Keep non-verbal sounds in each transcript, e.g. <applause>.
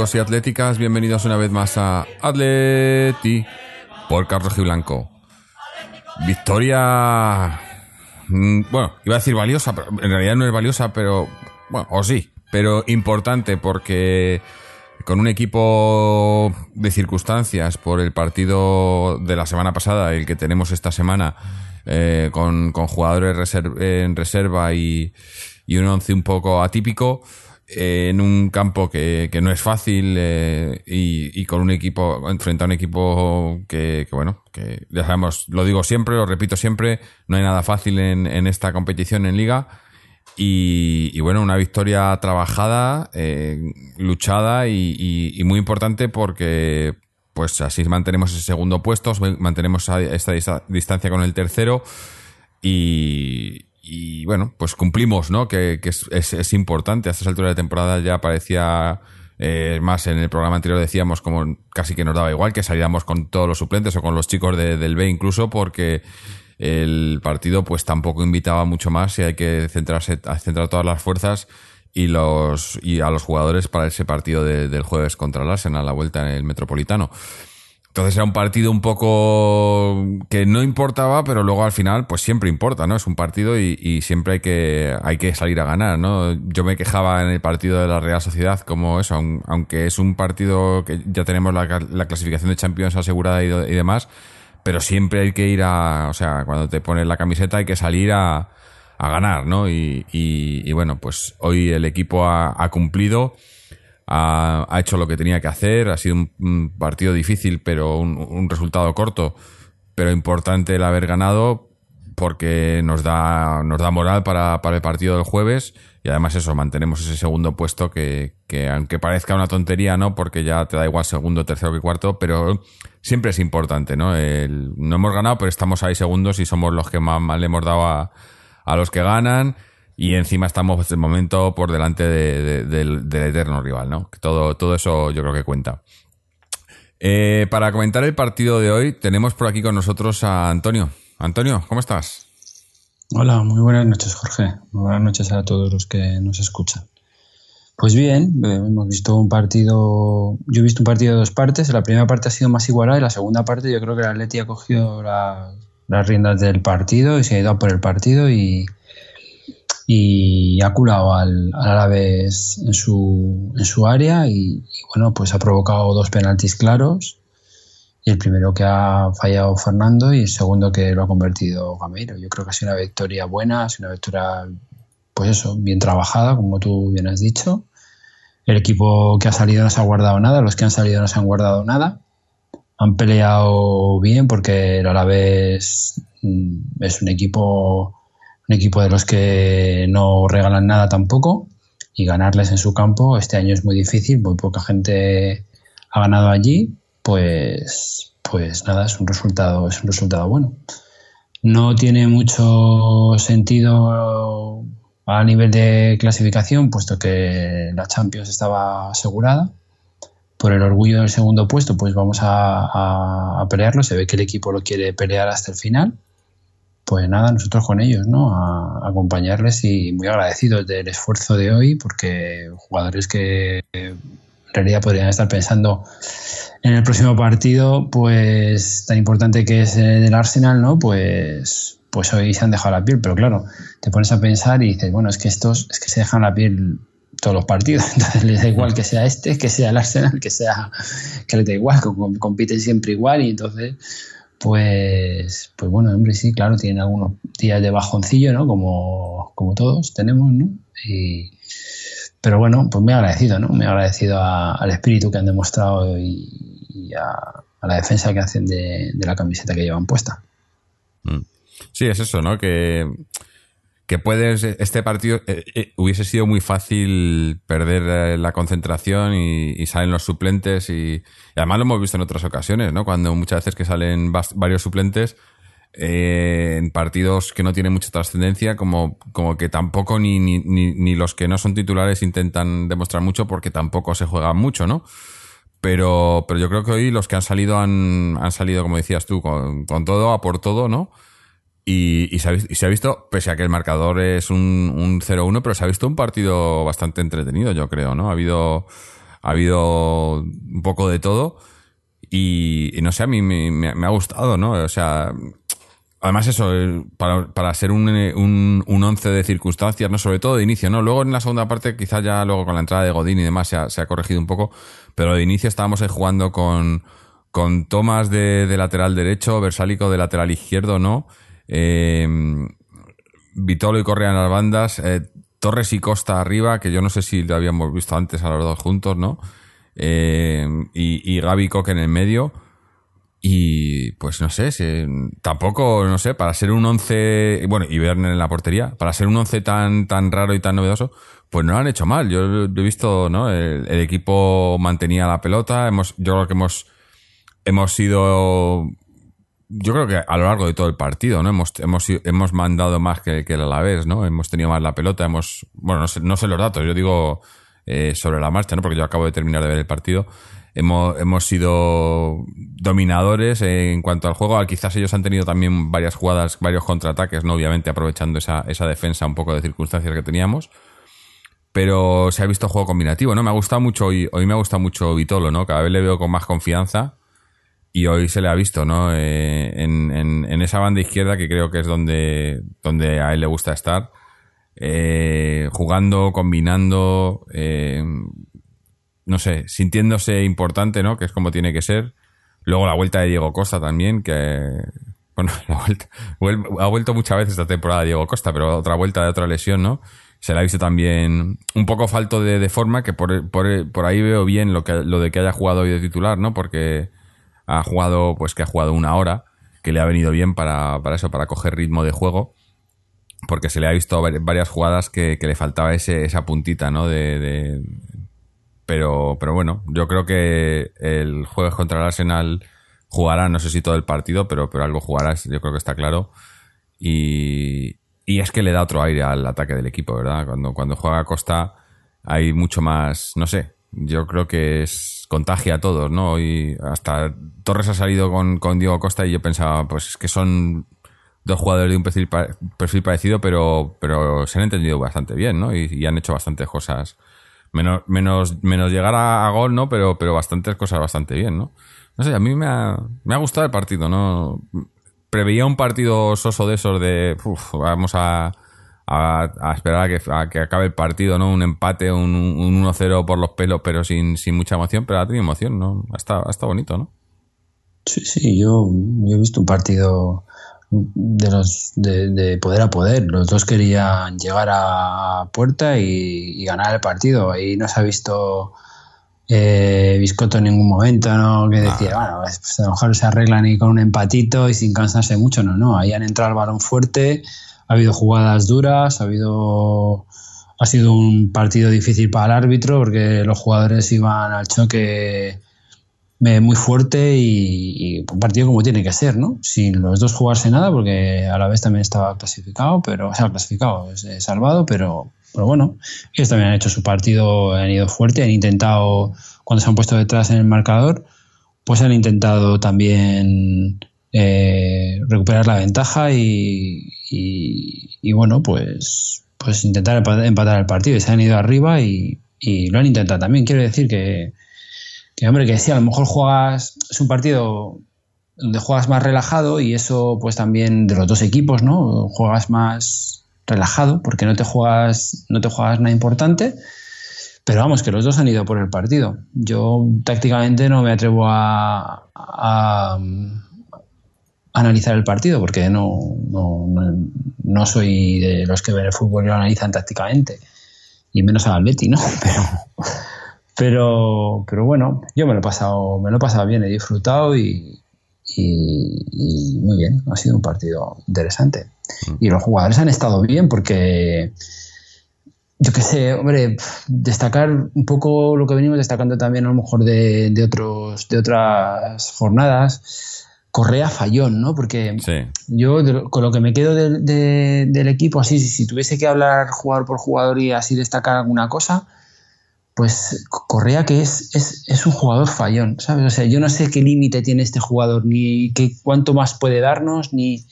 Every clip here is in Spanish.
y atléticas, bienvenidos una vez más a Atleti por Carlos Blanco. Victoria... mm, Bueno, iba a decir valiosa, pero en realidad no es valiosa, pero... Bueno, o sí, pero importante porque con un equipo de circunstancias por el partido de la semana pasada, el que tenemos esta semana, eh, con, jugadores en reserva y, y un once un poco atípico, en un campo que, que no es fácil eh, y, y con un equipo, frente a un equipo que, bueno, que ya lo digo siempre, lo repito siempre, no hay nada fácil en, en esta competición en liga. Y, bueno, una victoria trabajada, eh, luchada y, y- muy importante porque pues así mantenemos ese segundo puesto, mantenemos esta dista- distancia con el tercero y, y, bueno, pues cumplimos, ¿no? Que, que es, es- es importante. A estas alturas de temporada ya parecía, eh, más en el programa anterior decíamos como casi que nos daba igual que saliéramos con todos los suplentes o con los chicos de- del B incluso porque el partido pues tampoco invitaba mucho más y hay que centrarse, centrar todas las fuerzas y los y a los jugadores para ese partido de- del jueves contra el Arsenal a la vuelta en el Metropolitano. Entonces era un partido un poco que no importaba, pero luego al final, pues siempre importa, ¿no? Es un partido y, y siempre hay que, hay que salir a ganar, ¿no? Yo me quejaba en el partido de la Real Sociedad como eso, aun- aunque es un partido que ya tenemos la, la clasificación de Champions asegurada y, demás, pero siempre hay que ir a, o sea, cuando te pones la camiseta hay que salir a, a ganar, ¿no? Y, y- bueno, pues hoy el equipo ha cumplido ha, hecho lo que tenía que hacer. Ha sido un, partido difícil, pero un, un resultado corto, pero importante el haber ganado porque nos da, nos da moral para, para el partido del jueves y además eso, mantenemos ese segundo puesto que, que aunque parezca una tontería, ¿no? Porque ya te da igual segundo, tercero que cuarto, pero siempre es importante, ¿no? El- no hemos ganado, pero estamos ahí segundos y somos los que más, más le hemos dado a los que ganan y encima estamos de momento por delante de- de- del, eterno rival, ¿no? Todo, todo eso yo creo que cuenta. Eh, para comentar el partido de hoy, tenemos por aquí con nosotros a Antonio. Antonio, ¿cómo estás? Hola, muy buenas noches, Jorge. Muy buenas noches a todos los que nos escuchan. Pues bien, eh, hemos visto un partido. Yo he visto un partido de dos partes. La primera parte ha sido más igualada y la segunda parte, yo creo que el Atleti ha cogido la- las riendas del partido y se ha ido por el partido y, y ha culado al, al Alavés en su, en su área y, y bueno, pues ha provocado dos penaltis claros. Y el primero que ha fallado Fernando y el segundo que lo ha convertido Gameiro. Yo creo que ha sido una victoria buena, ha sido una victoria, pues eso, bien trabajada, como tú bien has dicho. El equipo que ha salido no se ha guardado nada, los que han salido no se han guardado nada. Han peleado bien porque el Alavés mm, es un equipo, un equipo de los que no regalan nada tampoco y ganarles en su campo este año es muy difícil, muy poca gente ha ganado allí, pues, pues nada, es un resultado, es un resultado bueno. No tiene mucho sentido a nivel de clasificación, puesto que la Champions estaba asegurada. Por el orgullo del segundo puesto, pues vamos a, a- a pelearlo. Se ve que el equipo lo quiere pelear hasta el final. Pues nada, nosotros con ellos, ¿no? A, acompañarles y muy agradecidos del esfuerzo de hoy, porque jugadores que eh, en realidad podrían estar pensando en el próximo partido, pues tan importante que es el Arsenal, ¿no? Pues, pues hoy se han dejado la piel, pero claro, te pones a pensar y dices, bueno, es que estos es que se dejan la piel todos los partidos, <laughs> entonces les da igual que sea este, que sea el Arsenal, que sea que les da igual, com- compiten siempre igual y entonces pues pues bueno, hombre, sí, claro, tienen algunos días de bajoncillo, ¿no? Como, como todos tenemos, ¿no? Y, pero bueno, pues muy agradecido, ¿no? Muy agradecido a- al espíritu que han demostrado y, a, a la defensa que hacen de, de la camiseta que llevan puesta. Sí, es eso, ¿no? Que, que puedes, este partido eh, eh, hubiese sido muy fácil perder eh, la concentración y, salen los suplentes y, además lo hemos visto en otras ocasiones, ¿no? Cuando muchas veces que salen varios suplentes en partidos que no tienen mucha trascendencia, como, como que tampoco ni, ni los que no son titulares intentan demostrar mucho porque tampoco se juegan mucho, ¿no? Pero, pero yo creo que hoy los que han salido han, han salido, como decías tú, con, con todo, a por todo, ¿no? Y, se ha, visto, pese a que el marcador es un, un 0-1, pero se ha visto un partido bastante entretenido, yo creo, ¿no? Ha habido, ha habido un poco de todo. Y, no sé, a mí me, ha gustado, ¿no? O sea, además eso, para, para ser un, un, un, once de circunstancias, ¿no? Sobre todo de inicio, ¿no? Luego en la segunda parte, quizás ya luego con la entrada de Godín y demás se ha, se ha corregido un poco, pero de inicio estábamos jugando con, con Tomás de, de lateral derecho, Versálico de lateral izquierdo, ¿no? Eh, Vitolo y Correa en las bandas, eh, Torres y Costa arriba, que yo no sé si lo habíamos visto antes a los dos juntos, ¿no? Eh, y, y Gaby Coque en el medio. Y pues no sé, tampoco, no sé, para ser un 11, bueno, y Werner en la portería, para ser un 11 tan, tan raro y tan novedoso, pues no lo han hecho mal. Yo he visto, ¿no? El, el equipo mantenía la pelota, hemos, yo creo que hemos, hemos sido yo creo que a lo largo de todo el partido, ¿no? Hemos, hemos, hemos mandado más que, que el Alavés, ¿no? Hemos tenido más la pelota, hemos, bueno, no sé, no sé los datos, yo digo eh, sobre la marcha, ¿no? Porque yo acabo de terminar de ver el partido. Hemos, hemos sido dominadores en cuanto al juego. Quizás ellos han tenido también varias jugadas, varios contraataques, ¿no? Obviamente aprovechando esa, esa defensa un poco de circunstancias que teníamos. Pero se ha visto juego combinativo, ¿no? Me ha gustado mucho, hoy, hoy me ha gustado mucho Vitolo, ¿no? Cada vez le veo con más confianza y hoy se le ha visto, ¿no? Eh, en, en, esa banda izquierda que creo que es donde, donde a él le gusta estar, eh, jugando, combinando, eh, no sé, sintiéndose importante, ¿no? Que es como tiene que ser. Luego la vuelta de Diego Costa también, que, bueno, <laughs> la vuelta, ha vuelto muchas veces esta temporada Diego Costa, pero otra vuelta de otra lesión, ¿no? Se le ha visto también un poco falto de, de forma, que por, por, por ahí veo bien lo, que, lo de que haya jugado hoy de titular, ¿no? Porque ha jugado, pues que ha jugado una hora, que le ha venido bien para, para eso, para coger ritmo de juego, porque se le ha visto varias jugadas que, le faltaba ese, esa puntita, ¿no? De, Pero, pero bueno, yo creo que el jueves contra el Arsenal jugará, no sé si todo el partido, pero, pero algo jugará, yo creo que está claro. Y, y es que le da otro aire al ataque del equipo, ¿verdad? Cuando, cuando juega Costa hay mucho más, no sé, yo creo que es contagia a todos, ¿no? Y hasta Torres ha salido con, con Diego Costa y yo pensaba, pues es que son dos jugadores de un perfil, perfil parecido, pero, pero se han entendido bastante bien, ¿no? Y, han hecho bastantes cosas. Menos, menos, menos llegar a, gol, ¿no? Pero, pero bastantes cosas bastante bien, ¿no? No sé, a mí me ha, me ha gustado el partido, ¿no? Preveía un partido soso de esos de, vamos a, a, esperar a que, a que, acabe el partido, ¿no? Un empate, un, un 1-0 por los pelos, pero sin, sin, mucha emoción, pero ha tenido emoción, ¿no? Estado, ha bonito, ¿no? Sí, sí, yo, yo, he visto un partido de los de, de, poder a poder. Los dos querían llegar a puerta y, ganar el partido. Ahí no se ha visto eh, Biscotto en ningún momento, ¿no? Que decía, bueno, pues a lo mejor se arreglan y con un empatito y sin cansarse mucho. No, no. Ahí han entrado el balón fuerte ha habido jugadas duras, ha habido ha sido un partido difícil para el árbitro porque los jugadores iban al choque eh, muy fuerte y, un partido como tiene que ser, ¿no? Sin los dos jugarse nada, porque a la vez también estaba clasificado, pero, o sea, clasificado, salvado, pero, pero bueno, ellos también han hecho su partido, han ido fuerte, han intentado, cuando se han puesto detrás en el marcador, pues han intentado también eh, recuperar la ventaja y, bueno, pues, pues intentar empatar el partido. Y se han ido arriba y, lo han intentado también. Quiero decir que, que, hombre, que sí, a lo mejor juegas, es un partido donde juegas más relajado y eso pues también de los dos equipos, ¿no? Juegas más relajado porque no te juegas, no te juegas nada importante. Pero vamos, que los dos han ido por el partido. Yo tácticamente no me atrevo a, analizar el partido porque no, no, no, soy de los que ven el fútbol y lo analizan tácticamente y menos al Atleti, ¿no? <laughs> Pero, pero, bueno, yo me lo he pasado, me lo he pasado bien, he disfrutado y, y, muy bien, ha sido un partido interesante. Mm. Y los jugadores han estado bien porque yo qué sé, hombre, destacar un poco lo que venimos destacando también a lo mejor de, de otros, de otras jornadas Correa fallón, ¿no? Porque yo con lo que me quedo del equipo, así, si, tuviese que hablar jugador por jugador y así destacar alguna cosa, pues Correa que es, es, un jugador fallón, ¿sabes? O sea, yo no sé qué límite tiene este jugador, ni qué, cuánto más puede darnos, ni...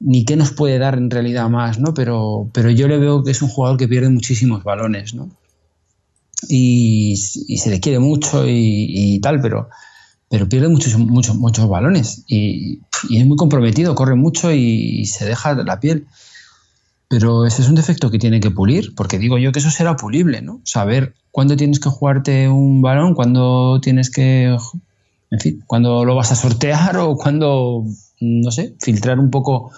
ni qué nos puede dar en realidad más, ¿no? Pero, pero yo le veo que es un jugador que pierde muchísimos balones, ¿no? Y, se le quiere mucho y, tal, pero, pero pierde muchos, muchos, muchos balones y, es muy comprometido, corre mucho y, se deja la piel. Pero ese es un defecto que tiene que pulir, porque digo yo que eso será pulible, ¿no? Saber cuándo tienes que jugarte un balón, cuándo tienes que, en fin, cuándo lo vas a sortear o cuándo, no sé, filtrar un poco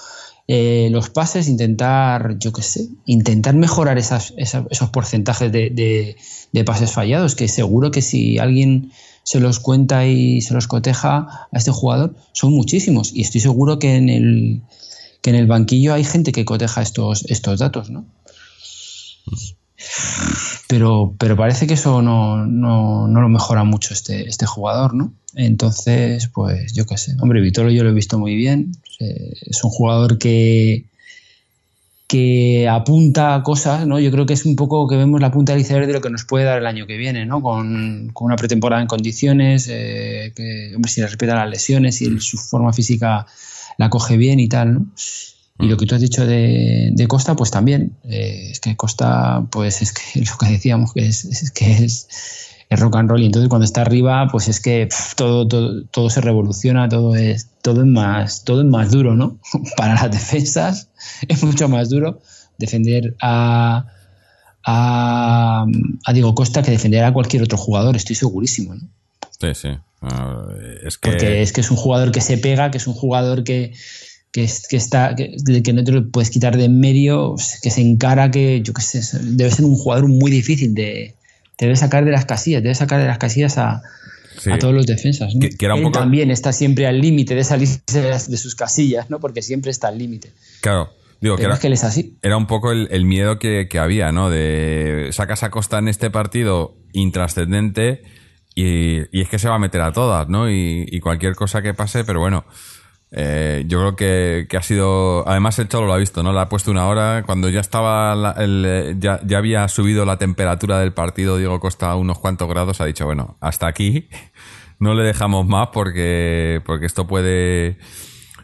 eh, los pases, intentar, yo qué sé, intentar mejorar esos porcentajes de, de, pases fallados, que seguro que si alguien se los cuenta y se los coteja a este jugador, son muchísimos. Y estoy seguro que en el, que en el banquillo hay gente que coteja estos, estos datos, ¿no? Pero, pero parece que eso no, no, no lo mejora mucho este, este jugador, ¿no? Entonces, pues yo qué sé. Hombre, Vitolo yo lo he visto muy bien. Es un jugador que, que apunta a cosas, ¿no? Yo creo que es un poco que vemos la punta del iceberg de lo que nos puede dar el año que viene, ¿no? Con, una pretemporada en condiciones, eh, que, hombre, si le respeta las lesiones y su forma física la coge bien y tal, ¿no? Y lo que tú has dicho de, Costa, pues también. Eh, es que Costa, pues es que <laughs> lo que decíamos, que es, que es, rock and roll. Y entonces cuando está arriba, pues es que todo, todo, todo, se revoluciona, todo es, todo es más, todo es más duro, ¿no? <laughs> Para las defensas <laughs> es mucho más duro defender a, a, a Diego Costa que defender a cualquier otro jugador, estoy segurísimo, ¿no? Sí, sí. Ah, es que... Porque es que es un jugador que se pega, que es un jugador que, que, que está que, que, no te lo puedes quitar de en medio, que se encara, que yo qué sé, debe ser un jugador muy difícil de, te debe sacar de las casillas, debe sacar de las casillas a, a todos los defensas. ¿no? Él también está siempre al límite de salir de, sus casillas, ¿no? Porque siempre está al límite. Claro. Digo, que era, que él es así. era un poco el, miedo que, que, había, ¿no? De sacas a Costa en este partido intrascendente y, y, es que se va a meter a todas, ¿no? Y, y cualquier cosa que pase, pero bueno, eh, yo creo que, que, ha sido. Además, el Cholo lo ha visto, ¿no? Le ha puesto una hora. Cuando ya estaba. el, ya, ya, había subido la temperatura del partido, Diego Costa, unos cuantos grados. Ha dicho, bueno, hasta aquí. <laughs> No le dejamos más porque, porque esto puede.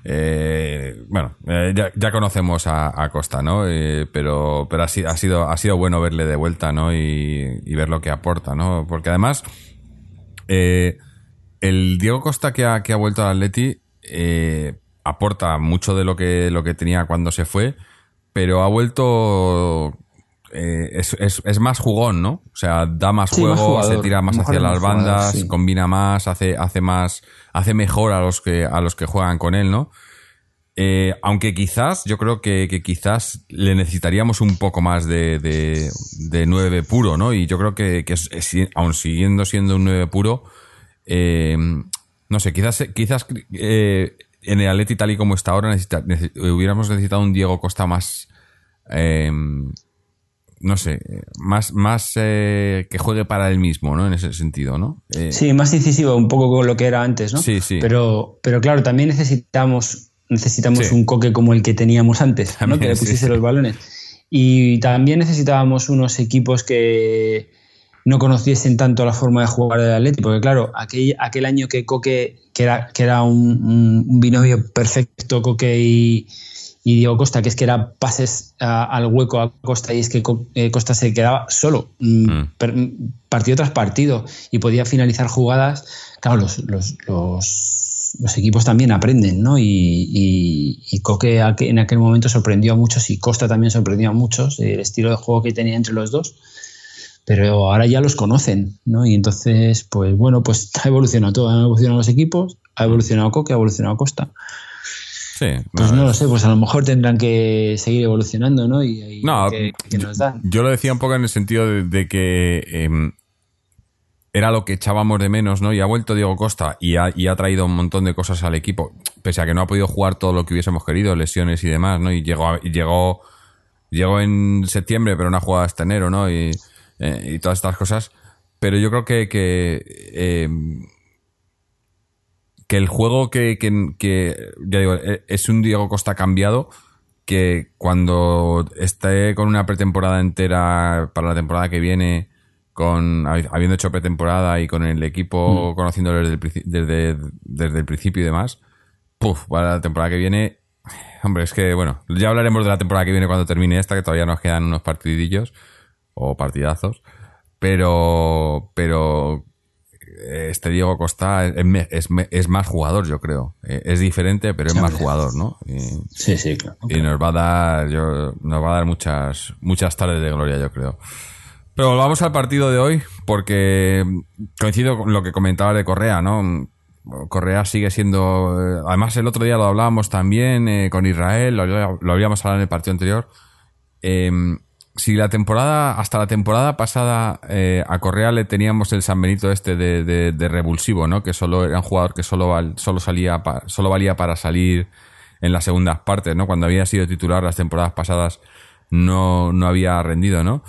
Eh, bueno, eh, ya, ya, conocemos a, Costa, ¿no? Eh, pero pero ha, ha, sido, ha sido bueno verle de vuelta, ¿no? Y, y ver lo que aporta, ¿no? Porque además. Eh, el Diego Costa que ha, que ha vuelto al Atleti eh, aporta mucho de lo que, lo que tenía cuando se fue, pero ha vuelto... Eh, es, es, más jugón, ¿no? O sea, da más juego, se tira más hacia las bandas, combina más, hace, hace más, hace mejor a los que, a los que juegan con él, ¿no? Eh, aunque quizás, yo creo que, quizás le necesitaríamos un poco más de, de, 9 puro, ¿no? Y yo creo que, que aun siguiendo siendo un 9 puro, eh, no sé, quizás, quizás eh, en el Atleti tal y como está ahora hubiéramos necesitado un Diego Costa más... Em, no sé, más, más eh, que juegue para él mismo, ¿no? En ese sentido, ¿no? Eh, sí, más decisivo, un poco con lo que era antes, ¿no? Sí, sí. Pero, pero claro, también necesitamos, necesitamos un coque como el que teníamos antes, ¿no? que le pusiese los balones. Y también necesitábamos unos equipos que, no conociesen tanto la forma de jugar del Atleti, porque claro, aquel, aquel año que Coque, que era, que era un, binomio perfecto, Coque y, Diego Costa, que es que era pases al hueco a Costa y es que eh, Costa se quedaba solo, mm, mm. partido tras partido, y podía finalizar jugadas. Claro, los, los, los, equipos también aprenden, ¿no? Y, y, Coque en aquel momento sorprendió a muchos y Costa también sorprendió a muchos, el estilo de juego que tenía entre los dos pero ahora ya los conocen, ¿no? Y entonces, pues bueno, pues <laughs> ha evolucionado todo, han evolucionado los equipos, ha evolucionado Coque, ha evolucionado Costa. Sí, pues no, lo sé, pues a lo mejor tendrán que seguir evolucionando, ¿no? Y, no, que, nos dan. Yo lo decía un poco en el sentido de, que em, era lo que echábamos de menos, ¿no? Y ha vuelto Diego Costa y ha, y ha traído un montón de cosas al equipo, pese a que no ha podido jugar todo lo que hubiésemos querido, lesiones y demás, ¿no? Y llegó, llegó, llegó en septiembre, pero no ha jugado hasta enero, ¿no? Y eh, y todas estas cosas. Pero yo creo que, que, eh, que el juego que, que, ya digo, eh, es un Diego Costa cambiado que cuando esté con una pretemporada entera para la temporada que viene, con habiendo hecho pretemporada y con el equipo mm. conociéndolo desde el, desde, desde el principio y demás, puff, para la temporada que viene Hombre, es que, bueno, ya hablaremos de la temporada que viene cuando termine esta, que todavía nos quedan unos partidillos o partidazos. Pero, pero este Diego Costa es, es, más jugador, yo creo. Eh, es diferente, pero es más jugador, ¿no? Y, sí, sí, claro. Y nos va a dar, yo, nos va a dar muchas, muchas tardes de gloria, yo creo. Pero volvamos al partido de hoy, porque coincido con lo que comentaba de Correa, ¿no? Correa sigue siendo. Eh, además, el otro día lo hablábamos también eh, con Israel, lo, lo, habíamos hablado en el partido anterior. Eh, si la temporada, hasta la temporada pasada, eh, a Correa le teníamos el San Benito este de, revulsivo, ¿no? Que solo era un jugador que solo, solo, salía solo valía para salir en las segundas partes, ¿no? Cuando había sido titular las temporadas pasadas no, no había rendido, ¿no?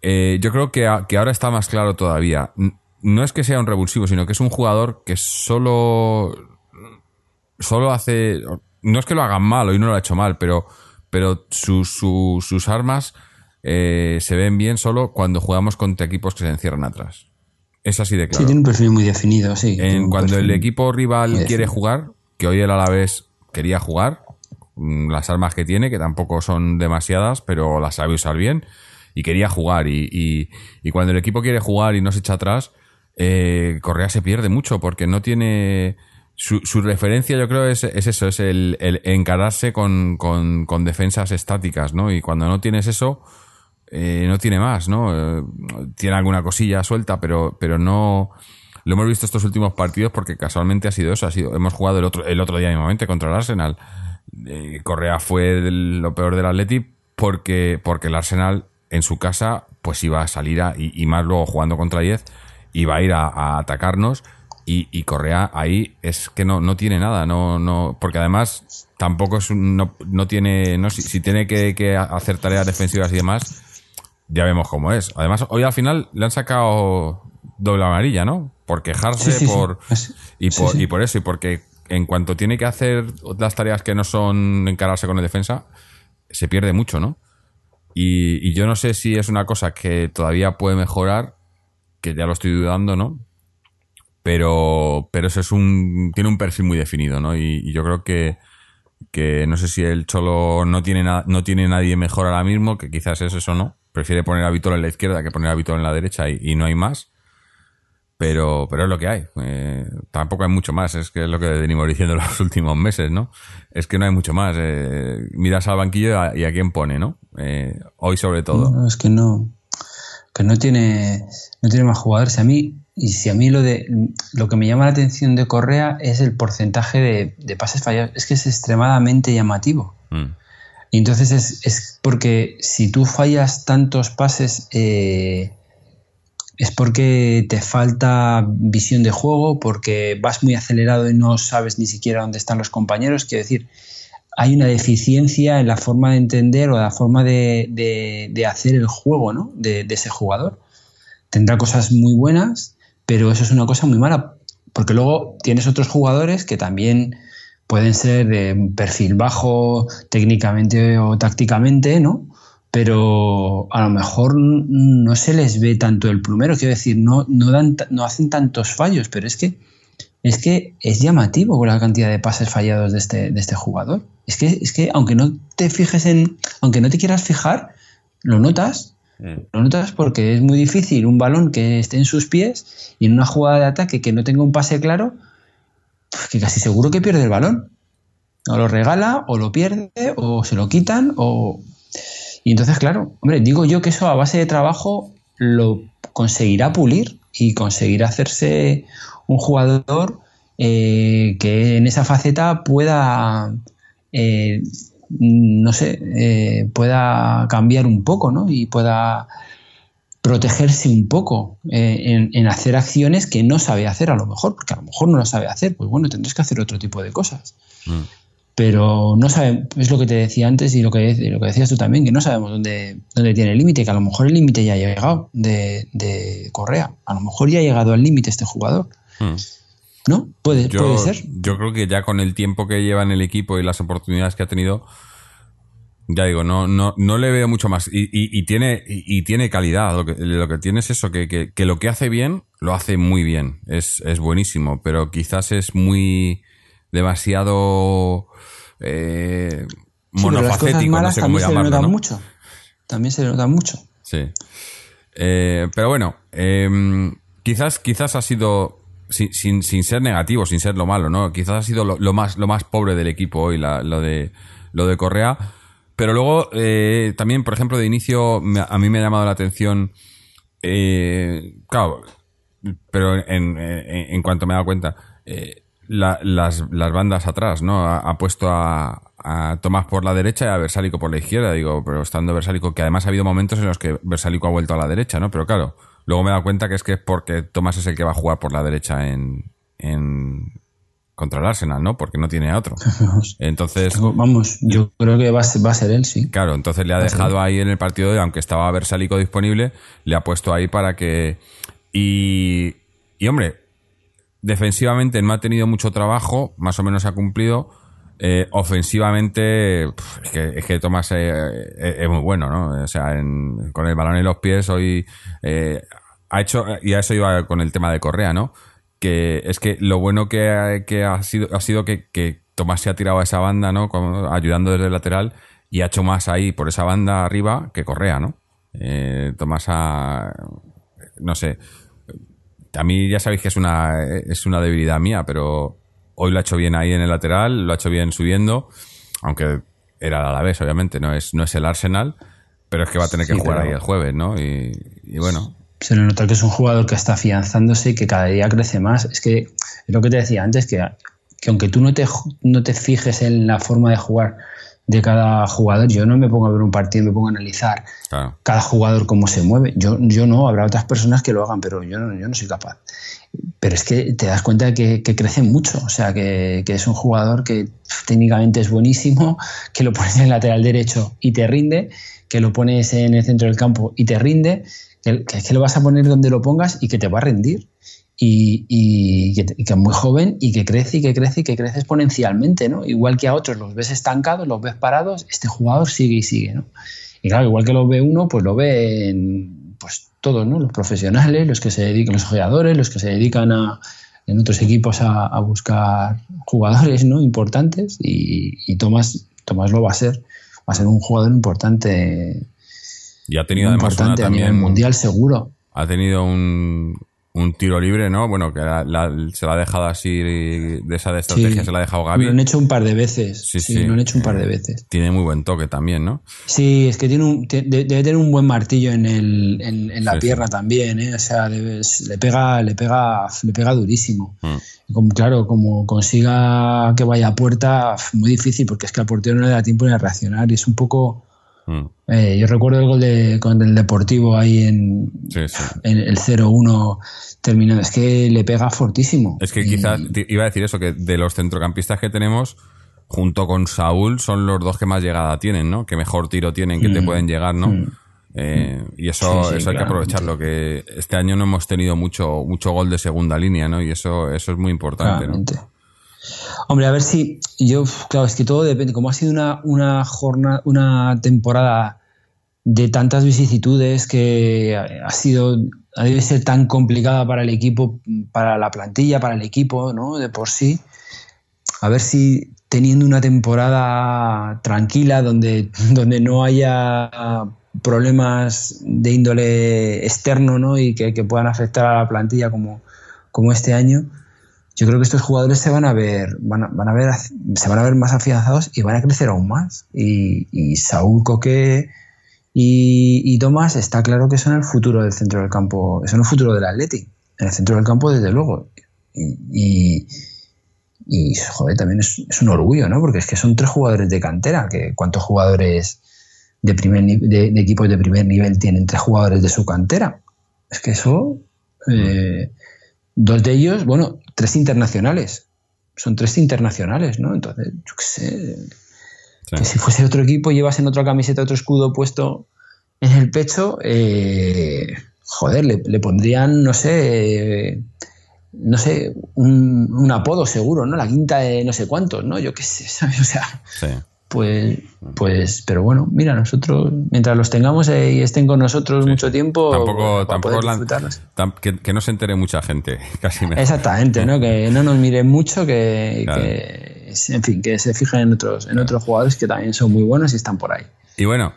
Eh, yo creo que, que ahora está más claro todavía. No es que sea un revulsivo, sino que es un jugador que solo. Solo hace. No es que lo hagan mal, hoy no lo ha hecho mal, pero, pero sus armas eh, se ven bien solo cuando jugamos contra equipos que se encierran atrás. Es así de claro. Sí, tiene un perfil muy definido, sí. cuando el equipo rival quiere jugar, que hoy el Alavés quería jugar, mm, las armas que tiene, que tampoco son demasiadas, pero las sabe usar bien, y quería jugar. Y, cuando el equipo quiere jugar y no se echa atrás, eh, Correa se pierde mucho porque no tiene... Su, referencia yo creo es, es eso, es el, encararse con, con, defensas estáticas, ¿no? Y cuando no tienes eso, eh, no tiene más, ¿no? Eh, tiene alguna cosilla suelta, pero, pero no. Lo hemos visto estos últimos partidos porque casualmente ha sido eso. Ha sido, hemos jugado el otro, el otro día mismamente contra el Arsenal. Eh, Correa fue lo peor del Atleti porque, porque el Arsenal en su casa pues iba a salir a, y, más luego jugando contra 10 iba a ir a, atacarnos y, Correa ahí es que no, no tiene nada, no, no, porque además tampoco es no, no tiene, no, si, si tiene que, que, hacer tareas defensivas y demás, ya vemos cómo es. Además, hoy al final le han sacado doble amarilla, ¿no? Por quejarse, por, y, por y por eso, y porque en cuanto tiene que hacer las tareas que no son encararse con el defensa, se pierde mucho, ¿no? Y, yo no sé si es una cosa que todavía puede mejorar, que ya lo estoy dudando, ¿no? Pero, pero eso es un, tiene un perfil muy definido, ¿no? Y, yo creo que, que no sé si el Cholo no tiene, no tiene nadie mejor ahora mismo, que quizás es eso, ¿no? Prefiere poner a Vitor en la izquierda que poner a Vitor en la derecha y, no hay más. Pero, pero es lo que hay. Eh, tampoco hay mucho más. Es que es lo que venimos <laughs> diciendo los últimos meses, ¿no? Es que no hay mucho más. Eh, miras al banquillo y a, quién pone, ¿no? Eh, hoy sobre todo. No, es que no. Que no tiene, no tiene más jugadores. A mí, y si a mí lo de lo que me llama la atención de Correa es el porcentaje de, pases fallados. Es que es extremadamente llamativo. Mm. Y entonces es, porque si tú fallas tantos pases, eh, es porque te falta visión de juego, porque vas muy acelerado y no sabes ni siquiera dónde están los compañeros. Quiero decir, hay una deficiencia en la forma de entender o la forma de, hacer el juego ¿no? de, de, ese jugador. Tendrá cosas muy buenas, pero eso es una cosa muy mala, porque luego tienes otros jugadores que también pueden ser de perfil bajo técnicamente o tácticamente, ¿no? Pero a lo mejor no se les ve tanto el plumero, quiero decir, no, no, dan, no hacen tantos fallos, pero es que es que es llamativo la cantidad de pases fallados de este, de este jugador. Es que, es que aunque no te fijes en, aunque no te quieras fijar, lo notas. Mm. Lo notas porque es muy difícil un balón que esté en sus pies y en una jugada de ataque que no tenga un pase claro, que casi seguro que pierde el balón. O lo regala, o lo pierde, o se lo quitan, o... Y entonces, claro, hombre, digo yo que eso a base de trabajo lo conseguirá pulir y conseguirá hacerse un jugador eh, que en esa faceta pueda, eh, no sé, eh, pueda cambiar un poco, ¿no? Y pueda protegerse un poco eh, en, hacer acciones que no sabe hacer a lo mejor, porque a lo mejor no lo sabe hacer, pues bueno, tendrás que hacer otro tipo de cosas. Mm. Pero no sabe, es lo que te decía antes y lo que, lo que decías tú también, que no sabemos dónde, dónde tiene el límite, que a lo mejor el límite ya ha llegado de, Correa, a lo mejor ya ha llegado al límite este jugador. Mm. ¿No? Puede, puede ser. Yo creo que ya con el tiempo que lleva en el equipo y las oportunidades que ha tenido, ya digo, no, no, no le veo mucho más. Y, y, tiene, y, tiene calidad. Lo que, lo que tiene es eso, que, que, que, lo que hace bien, lo hace muy bien. Es, es buenísimo. Pero quizás es muy demasiado eh, Sí, monofacético, no malas sé cómo también se le mucho. También se le notan mucho. Sí. Eh, pero bueno, eh, quizás, quizás ha sido, sin, sin, sin ser negativo, sin ser lo malo, ¿no? Quizás ha sido lo, lo más, lo más pobre del equipo hoy, la- lo, de, lo de Correa. Pero luego, eh, también, por ejemplo, de inicio, a mí me ha llamado la atención, eh, claro, pero en, en, cuanto me he dado cuenta, eh, la- las, las bandas atrás, ¿no? Ha, ha puesto a, a Tomás por la derecha y a Versálico por la izquierda, digo, pero estando Versálico, que además ha habido momentos en los que Versálico ha vuelto a la derecha, ¿no? Pero claro, luego me he dado cuenta que es que es porque Tomás es el que va a jugar por la derecha en, en contra el Arsenal, ¿no? Porque no tiene a otro. <laughs> Entonces, Vamos, yo creo que va a ser, va a ser él, sí. Claro, entonces le ha dejado ahí en el partido, de- aunque estaba Versálico disponible, le ha puesto ahí para que. Y, y hombre, defensivamente no ha tenido mucho trabajo, más o menos ha cumplido. Eh, ofensivamente, es que, es que Tomás eh, eh, es muy bueno, ¿no? O sea, en- con el balón en los pies hoy eh, ha hecho, y a eso iba con el tema de Correa, ¿no? Que es que lo bueno que, ha- que ha sido, ha sido que, que Tomás se ha tirado a esa banda, ¿no? Como ayudando desde el lateral y ha hecho más ahí por esa banda arriba que Correa, ¿no? Eh, Tomás ha, no sé, a mí ya sabéis que es una, es una debilidad mía, pero hoy lo ha hecho bien ahí en el lateral, lo ha hecho bien subiendo, aunque era a la vez, obviamente, no es, no es el Arsenal, pero es que va a tener que jugar pero- ahí el jueves, ¿no? Y, y bueno, Se le nota que es un jugador que está afianzándose y que cada día crece más. Es que es lo que te decía antes, que, que aunque tú no te, no te fijes en la forma de jugar de cada jugador, yo no me pongo a ver un partido, me pongo a analizar claro. cada jugador cómo se mueve. Yo, yo no, habrá otras personas que lo hagan, pero yo no, yo no soy capaz. Pero es que te das cuenta que, que crece mucho, o sea, que, que es un jugador que técnicamente es buenísimo, que lo pones en el lateral derecho y te rinde, que lo pones en el centro del campo y te rinde, que, que lo vas a poner donde lo pongas y que te va a rendir. Y, y que, y que es muy joven y que crece y que crece y que crece exponencialmente, ¿no? Igual que a otros los ves estancados, los ves parados, este jugador sigue y sigue, ¿no? Y claro, igual que lo ve uno, pues lo ven pues todos, ¿no? Los profesionales, los que se dedican, los jugadores, los que se dedican a, en otros equipos a, a buscar jugadores, ¿no? Importantes y, y Tomás, Tomás lo va a ser, va a ser un jugador importante, Y ha tenido muy además una importante a nivel también. mundial seguro. Ha tenido un, un tiro libre, ¿no? Bueno, que la- la- se la ha dejado así de esa de estrategia, Sí. se la ha dejado Lo Gaby. han hecho un par de veces. Sí, Sí, sí. lo han hecho un par de veces. Tiene muy buen toque también, ¿no? Sí, es que tiene un, te- debe tener un buen martillo en, el, en, en la Sí, pierna también, ¿eh? O sea, debe- le pega, le pega, le pega durísimo. Mm. Y como, claro, como consiga que vaya a puerta, muy difícil, porque es que al portero no le da tiempo ni a reaccionar. Y es un poco. Mm. eh, yo recuerdo el gol de, con el Deportivo ahí en, Sí, sí. en el 0-1 terminado. Es que le pega fortísimo. Es que Y- quizás iba a decir eso, que de los centrocampistas que tenemos, junto con Saúl, son los dos que más llegada tienen, ¿no? Que mejor tiro tienen, que te pueden llegar, ¿no? Eh, y eso, Mm. Sí, sí, eso hay que claramente. aprovecharlo, que este año no hemos tenido mucho, mucho gol de segunda línea, ¿no? Y eso, eso es muy importante, ¿no? Hombre, a ver si yo, claro, es que todo depende. Como ha sido una, una jornada, una temporada de tantas vicisitudes que ha sido, debe ser tan complicada para el equipo, para la plantilla, para el equipo, ¿no? De por sí. A ver si teniendo una temporada tranquila donde, <laughs> donde no haya problemas de índole externo, ¿no? Y que, que puedan afectar a la plantilla como, como este año yo creo que estos jugadores se van a ver, van a, van a ver, se van a ver más afianzados y van a crecer aún más. Y, Saúl, Coque y, y Tomás está claro que son el futuro del centro del campo, son el futuro del Atleti, en el centro del campo desde luego. Y, también es, es, un orgullo, ¿no? Porque es que son tres jugadores de cantera, que cuántos jugadores de, primer, de, de equipos de primer nivel tienen tres jugadores de su cantera. Es que eso... Eh, Dos de ellos, bueno, tres internacionales. Son tres internacionales, ¿no? Entonces, yo qué sé. Que si fuese otro equipo, llevas en otra camiseta otro escudo puesto en el pecho, eh, joder, le, le, pondrían, no sé, eh, no sé, un, un, apodo seguro, ¿no? La quinta de no sé cuántos, ¿no? Yo qué sé, <laughs> ¿sabes? O sea, sí. Pues, pues, pero bueno, mira, nosotros, mientras los tengamos y estén con nosotros sí. mucho tiempo, tampoco, tampoco la, tam, que, que, no se entere mucha gente, <laughs> casi mejor. Exactamente, ¿no? Que no nos miren mucho, que, claro. que, que, en fin, que se fijen en otros, en otros jugadores que también son muy buenos y están por ahí. Y bueno,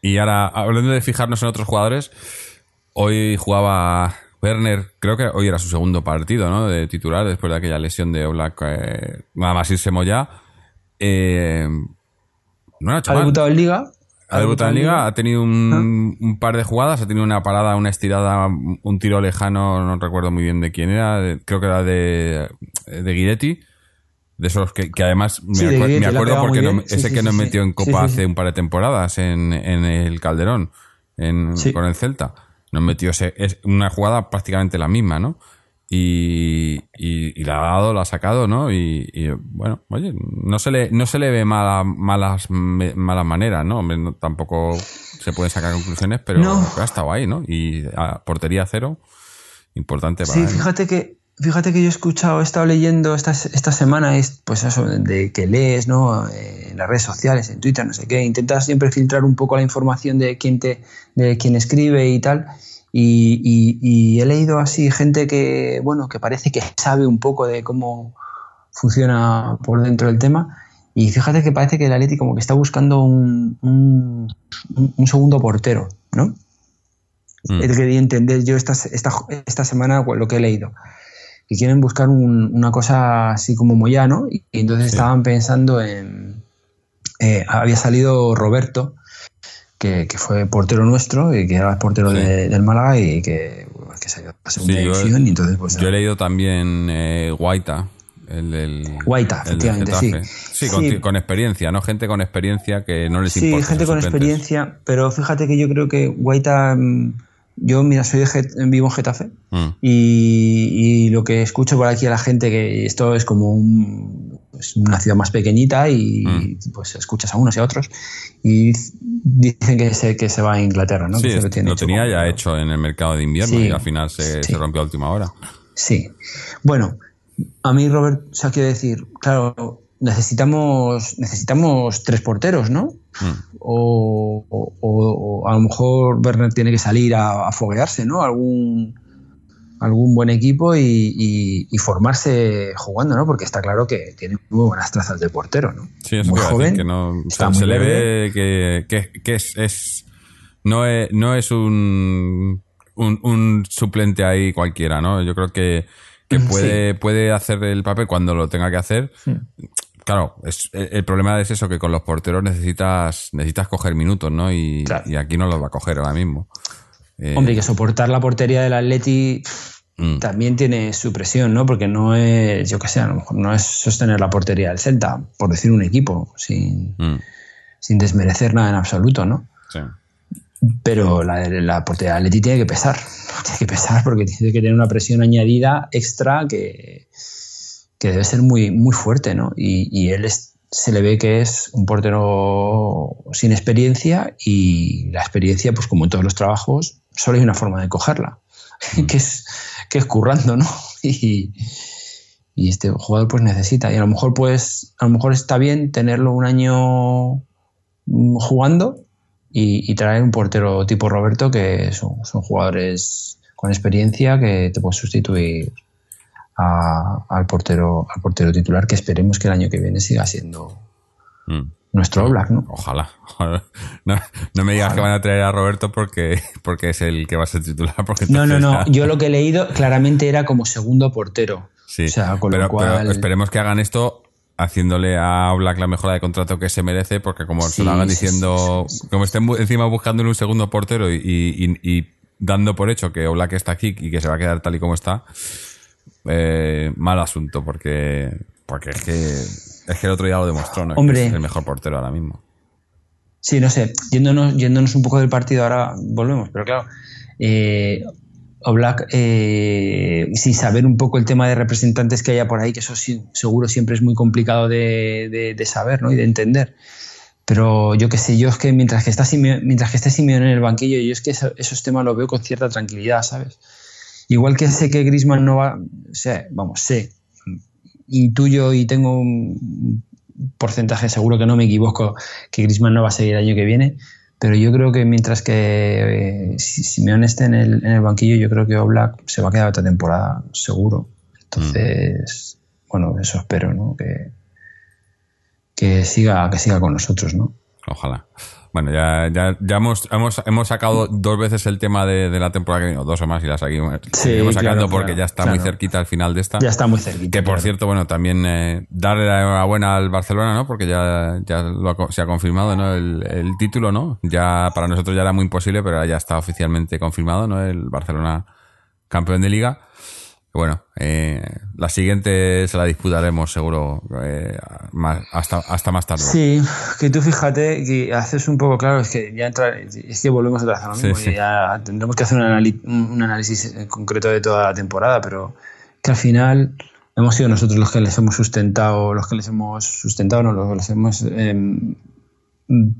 y ahora, hablando de fijarnos en otros jugadores, hoy jugaba Werner, creo que hoy era su segundo partido, ¿no? De titular después de aquella lesión de Oblak, eh, nada más irse Moya. Eh, no ha debutado en Liga. Ha debutado en Liga, ha tenido un, un, par de jugadas, ha tenido una parada, una estirada, un tiro lejano, no recuerdo muy bien de quién era, creo que era de, de Guidetti de esos que, además me, acuerdo porque ese que nos metió en Copa hace un par de temporadas en, el Calderón, con el Celta. Nos metió ese, es una jugada prácticamente la misma, ¿no? Y, y, la ha dado, la ha sacado, ¿no? Y, bueno, oye, no se le, no se le ve mala, malas, malas maneras, ¿no? Tampoco se pueden sacar conclusiones, pero, ha estado ahí, ¿no? Y a portería cero, importante para Sí, fíjate que Fíjate que yo he escuchado, he estado leyendo esta, esta semana, pues eso, de que lees, ¿no? En las redes sociales, en Twitter, no sé qué, intentas siempre filtrar un poco la información de quién te, de quién escribe y tal. Y, he leído así gente que, bueno, que parece que sabe un poco de cómo funciona por dentro del tema. Y fíjate que parece que el Atleti como que está buscando un, un, segundo portero, ¿no? Mm. quería entender yo esta, esta, esta semana lo que he leído que quieren buscar una cosa así como Moyano y, entonces estaban pensando en... Eh, había salido Roberto, que, fue portero nuestro y que era portero del Málaga y que, que se a segunda división. entonces, pues, yo he leído también eh, Guaita. El, Guaita, efectivamente, sí. Sí, con, experiencia, ¿no? Gente con experiencia que no les importa. Sí, gente con experiencia, pero fíjate que yo creo que Guaita... Mm, yo, mira, soy de vivo en Getafe mm. y, lo que escucho por aquí a la gente que esto es como una ciudad más pequeñita y mm. pues escuchas a unos y a otros y dicen que se, que se va a Inglaterra, ¿no? Sí, lo, tenía ya hecho en el mercado de invierno y al final se, rompió a última hora. Sí. Bueno, a mí, Robert, o sea, quiero decir, claro, necesitamos, necesitamos tres porteros, ¿no? Mm. O, a lo mejor Werner tiene que salir a, foguearse, ¿no? Algún, algún buen equipo y, formarse jugando, ¿no? Porque está claro que tiene muy buenas trazas de portero, ¿no? Sí, eso muy joven, que no, se le ve que, es, no es, no es un, un, suplente ahí cualquiera, ¿no? Yo creo que, puede, puede hacer el papel cuando lo tenga que hacer. Claro, es, el problema es eso, que con los porteros necesitas, necesitas coger minutos, ¿no? Y, aquí no los va a coger ahora mismo. Eh, Hombre, que soportar la portería del Atleti mm. también tiene su presión, ¿no? Porque no es, yo qué sé, a lo mejor no es sostener la portería del Celta, por decir un equipo, sin, mm. sin desmerecer nada en absoluto, ¿no? Sí. Pero la, la portería del Atleti tiene que pesar, <laughs> tiene que pesar porque tiene que tener una presión añadida extra que que debe ser muy, muy fuerte, ¿no? Y, él se le ve que es un portero sin experiencia y la experiencia, pues como en todos los trabajos, solo hay una forma de cogerla, mm. <laughs> que, es, que es currando, ¿no? <laughs> Y, este jugador pues necesita. Y a lo mejor pues, a lo mejor está bien tenerlo un año jugando y, traer un portero tipo Roberto, que son, son jugadores con experiencia que te pueden sustituir al, portero, al portero titular, que esperemos que el año que viene siga siendo mm. nuestro Black, ¿no? Ojalá. <laughs> No, me digas que van a traer a Roberto porque, porque es el que va a ser titular. Porque no, no, no. Yo lo que he leído claramente era como segundo portero. Sí, pero, esperemos que hagan esto haciéndole a Black la mejora de contrato que se merece, porque como se lo hagan diciendo, como estén encima buscándole un segundo portero y, y, dando por hecho que Black está aquí y que se va a quedar tal y como está, eh, mal asunto, porque, porque es que, es que el otro día lo demostró, ¿no? Hombre, es el mejor portero ahora mismo. Sí, no sé, yéndonos, yéndonos un poco del partido, ahora volvemos, pero claro, eh, Oblak, eh, sin saber un poco el tema de representantes que haya por ahí, que eso seguro siempre es muy complicado de, saber ¿no? y de entender. Pero yo qué sé, yo es que mientras que está mientras que esté Simeone en el banquillo, yo es que esos temas los veo con cierta tranquilidad, ¿sabes? Igual que sé que Grisman no va, sé, vamos, sé, intuyo y tengo un porcentaje seguro que no me equivoco que Grisman no va a seguir el año que viene, pero yo creo que mientras que eh, Simeone esté en el, en el, banquillo, yo creo que Oblak se va a quedar otra temporada, seguro. Entonces, bueno, eso espero, ¿no? Que, que siga, que siga con nosotros, ¿no? Ojalá. Bueno, ya, ya, ya hemos, hemos, hemos sacado dos veces el tema de, de la temporada que viene, dos o más, y la seguimos, seguimos sacando claro, porque claro, ya está claro. muy cerquita al final de esta. Ya está muy cerquita. Que por cierto, bueno, también eh, darle la enhorabuena al Barcelona, ¿no? Porque ya, ya lo ha se ha confirmado, ¿no? El, el título, ¿no? Ya para nosotros ya era muy imposible, pero ahora ya está oficialmente confirmado, ¿no? El Barcelona campeón de liga. Bueno, eh, la siguiente se la disputaremos seguro eh, más, hasta, hasta más tarde. Sí, que tú fíjate que haces un poco claro, es que ya entra, es que volvemos otra vez a lo Sí, mismo, sí. y ya tendremos que hacer un, un análisis concreto de toda la temporada, pero que al final hemos sido nosotros los que les hemos sustentado, los que les hemos sustentado, no, los que les hemos em,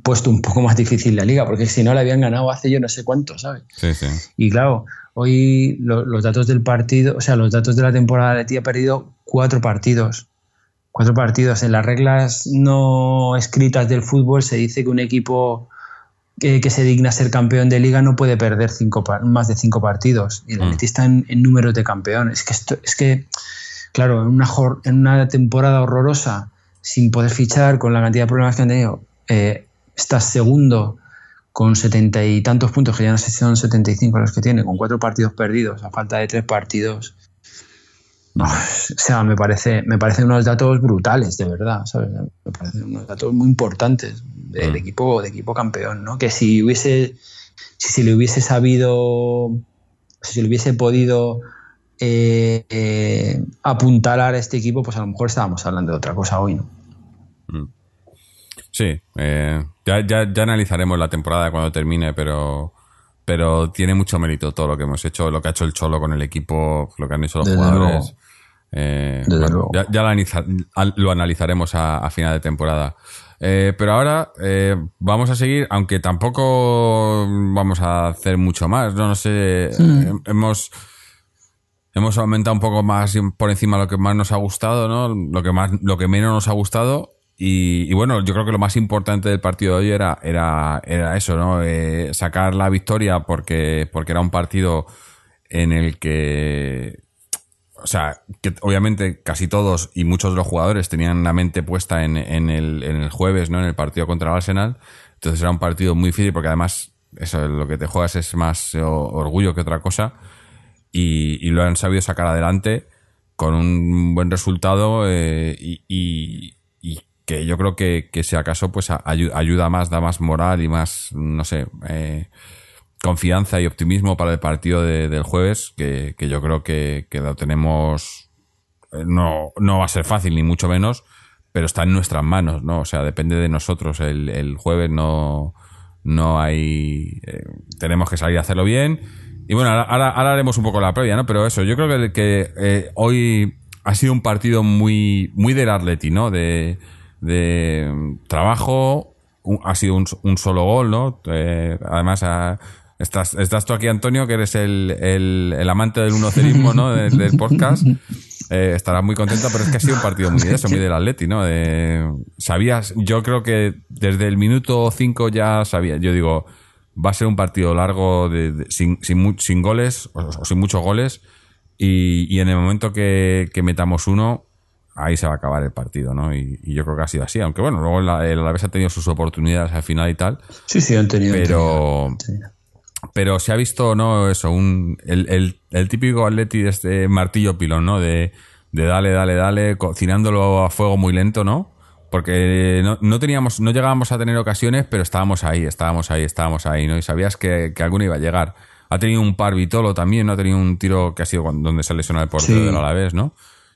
puesto un poco más difícil la liga, porque si no la habían ganado hace yo no sé cuánto, ¿sabes? Sí, sí. Y claro, hoy lo- los datos del partido, o sea, los datos de la temporada de ti ha perdido cuatro partidos. Cuatro partidos. En las reglas no escritas del fútbol se dice que un equipo que, que se digna ser campeón de liga no puede perder cinco, más de cinco partidos. Y el Mm. Atleti está en, en números de campeón. Es que, esto, es que claro, en una, en una temporada horrorosa, sin poder fichar, con la cantidad de problemas que han tenido, eh, estás segundo con setenta y tantos puntos, que ya no sé si son 75 los que tiene, con cuatro partidos perdidos, a falta de tres partidos. No, o sea, me parece, me parecen unos datos brutales, de verdad, ¿sabes? Me parecen unos datos muy importantes del Mm. equipo, de equipo campeón, ¿no? Que si hubiese, si se le hubiese sabido, si se le hubiese podido eh, eh, apuntalar a este equipo, pues a lo mejor estábamos hablando de otra cosa hoy, ¿no? Sí, eh, ya, ya, ya analizaremos la temporada cuando termine, pero, pero tiene mucho mérito todo lo que hemos hecho, lo que ha hecho el Cholo con el equipo, lo que han hecho los Desde jugadores. Eh, bueno, ya, ya lo, analiza- al- lo analizaremos a, a final de temporada. Eh, pero ahora eh, vamos a seguir, aunque tampoco vamos a hacer mucho más. No, no sé, eh, hemos hemos aumentado un poco más por encima lo que más nos ha gustado, ¿no? Lo que más, lo que menos nos ha gustado. Y, bueno, yo creo que lo más importante del partido de hoy era, era, era eso, ¿no? Eh, sacar la victoria porque, porque era un partido en el que o sea, que obviamente casi todos y muchos de los jugadores tenían la mente puesta en, en el, en el jueves, ¿no? En el partido contra el Arsenal. Entonces era un partido muy difícil porque además eso lo que te juegas es más eh, orgullo que otra cosa. Y, lo han sabido sacar adelante con un buen resultado eh, y yo creo que, que si acaso pues ayuda más, da más moral y más, no sé, eh, confianza y optimismo para el partido de- del jueves, que, que yo creo que, lo tenemos. eh, No, no va a ser fácil, ni mucho menos, pero está en nuestras manos, ¿no? O sea, depende de nosotros. El, el jueves no, no hay. eh, tenemos que salir a hacerlo bien. Y bueno, ahora, ahora- haremos un poco la previa, ¿no? Pero eso, yo creo que, hoy ha sido un partido muy, muy del Atleti, ¿no? De, de mm, trabajo, un- ha sido un, un solo gol, ¿no? Eh, además, estás, estás tú aquí, Antonio, que eres el, el, el amante del unocerismo, ¿no? Del, del podcast. <laughs> Eh, estarás muy contento, pero es que ha sido un partido muy de eso, muy del Atleti, ¿no? Sabías, yo creo que desde el minuto 5 ya sabía, yo digo, va a ser un partido largo de, de- sin, sin, sin goles o, o sin muchos goles y, y en el momento que, que metamos uno, ahí se va a acabar el partido, ¿no? Y, y yo creo que ha sido así, aunque bueno, luego la- el Alavés ha tenido sus oportunidades al final y tal, Sí, sí, han tenido. pero han tenido. pero se ha visto, ¿no? Eso, un, el, el, el típico Atleti de este martillo pilón, ¿no? De, de dale, dale, dale, cocinándolo a fuego muy lento, ¿no? Porque no, no teníamos, no llegábamos a tener ocasiones, pero estábamos ahí, estábamos ahí, estábamos ahí, ¿no? Y sabías que, que alguna iba a llegar. Ha tenido un par Vitolo también, ¿no? Ha tenido un tiro que ha sido donde se lesiona el portero Sí. del Alavés, ¿no?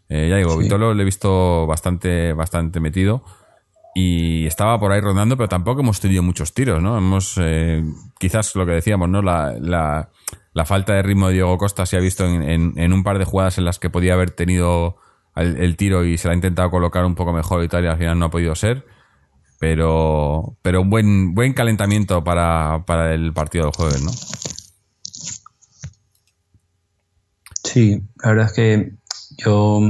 Eh, ya digo, Sí. Vitolo le he visto bastante, bastante metido y estaba por ahí rondando, pero tampoco hemos tenido muchos tiros, ¿no? Hemos, eh, quizás lo que decíamos, ¿no? La, la, la falta de ritmo de Diego Costa se ha visto en, en- en un par de jugadas en las que podía haber tenido el, el tiro y se la ha intentado colocar un poco mejor y tal, y al final no ha podido ser. Pero, pero un buen, buen calentamiento para, para el partido del jueves, ¿no? Sí, la verdad es que yo,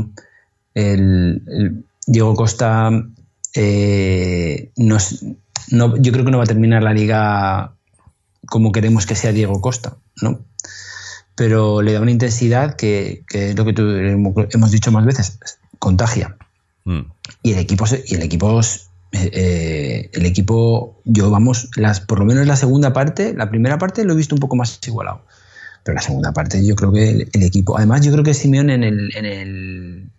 el, el Diego Costa, eh, nos- no, yo creo que no va a terminar la liga como queremos que sea Diego Costa, ¿no? Pero le da una intensidad que, que es lo que tú hemos dicho más veces, contagia. Mm. Y el equipo, y el equipo eh, el equipo, yo vamos, las, por lo menos la segunda parte, la primera parte lo he visto un poco más igualado. Pero la segunda parte yo creo que el, equipo, además yo creo que Simeón en el, en el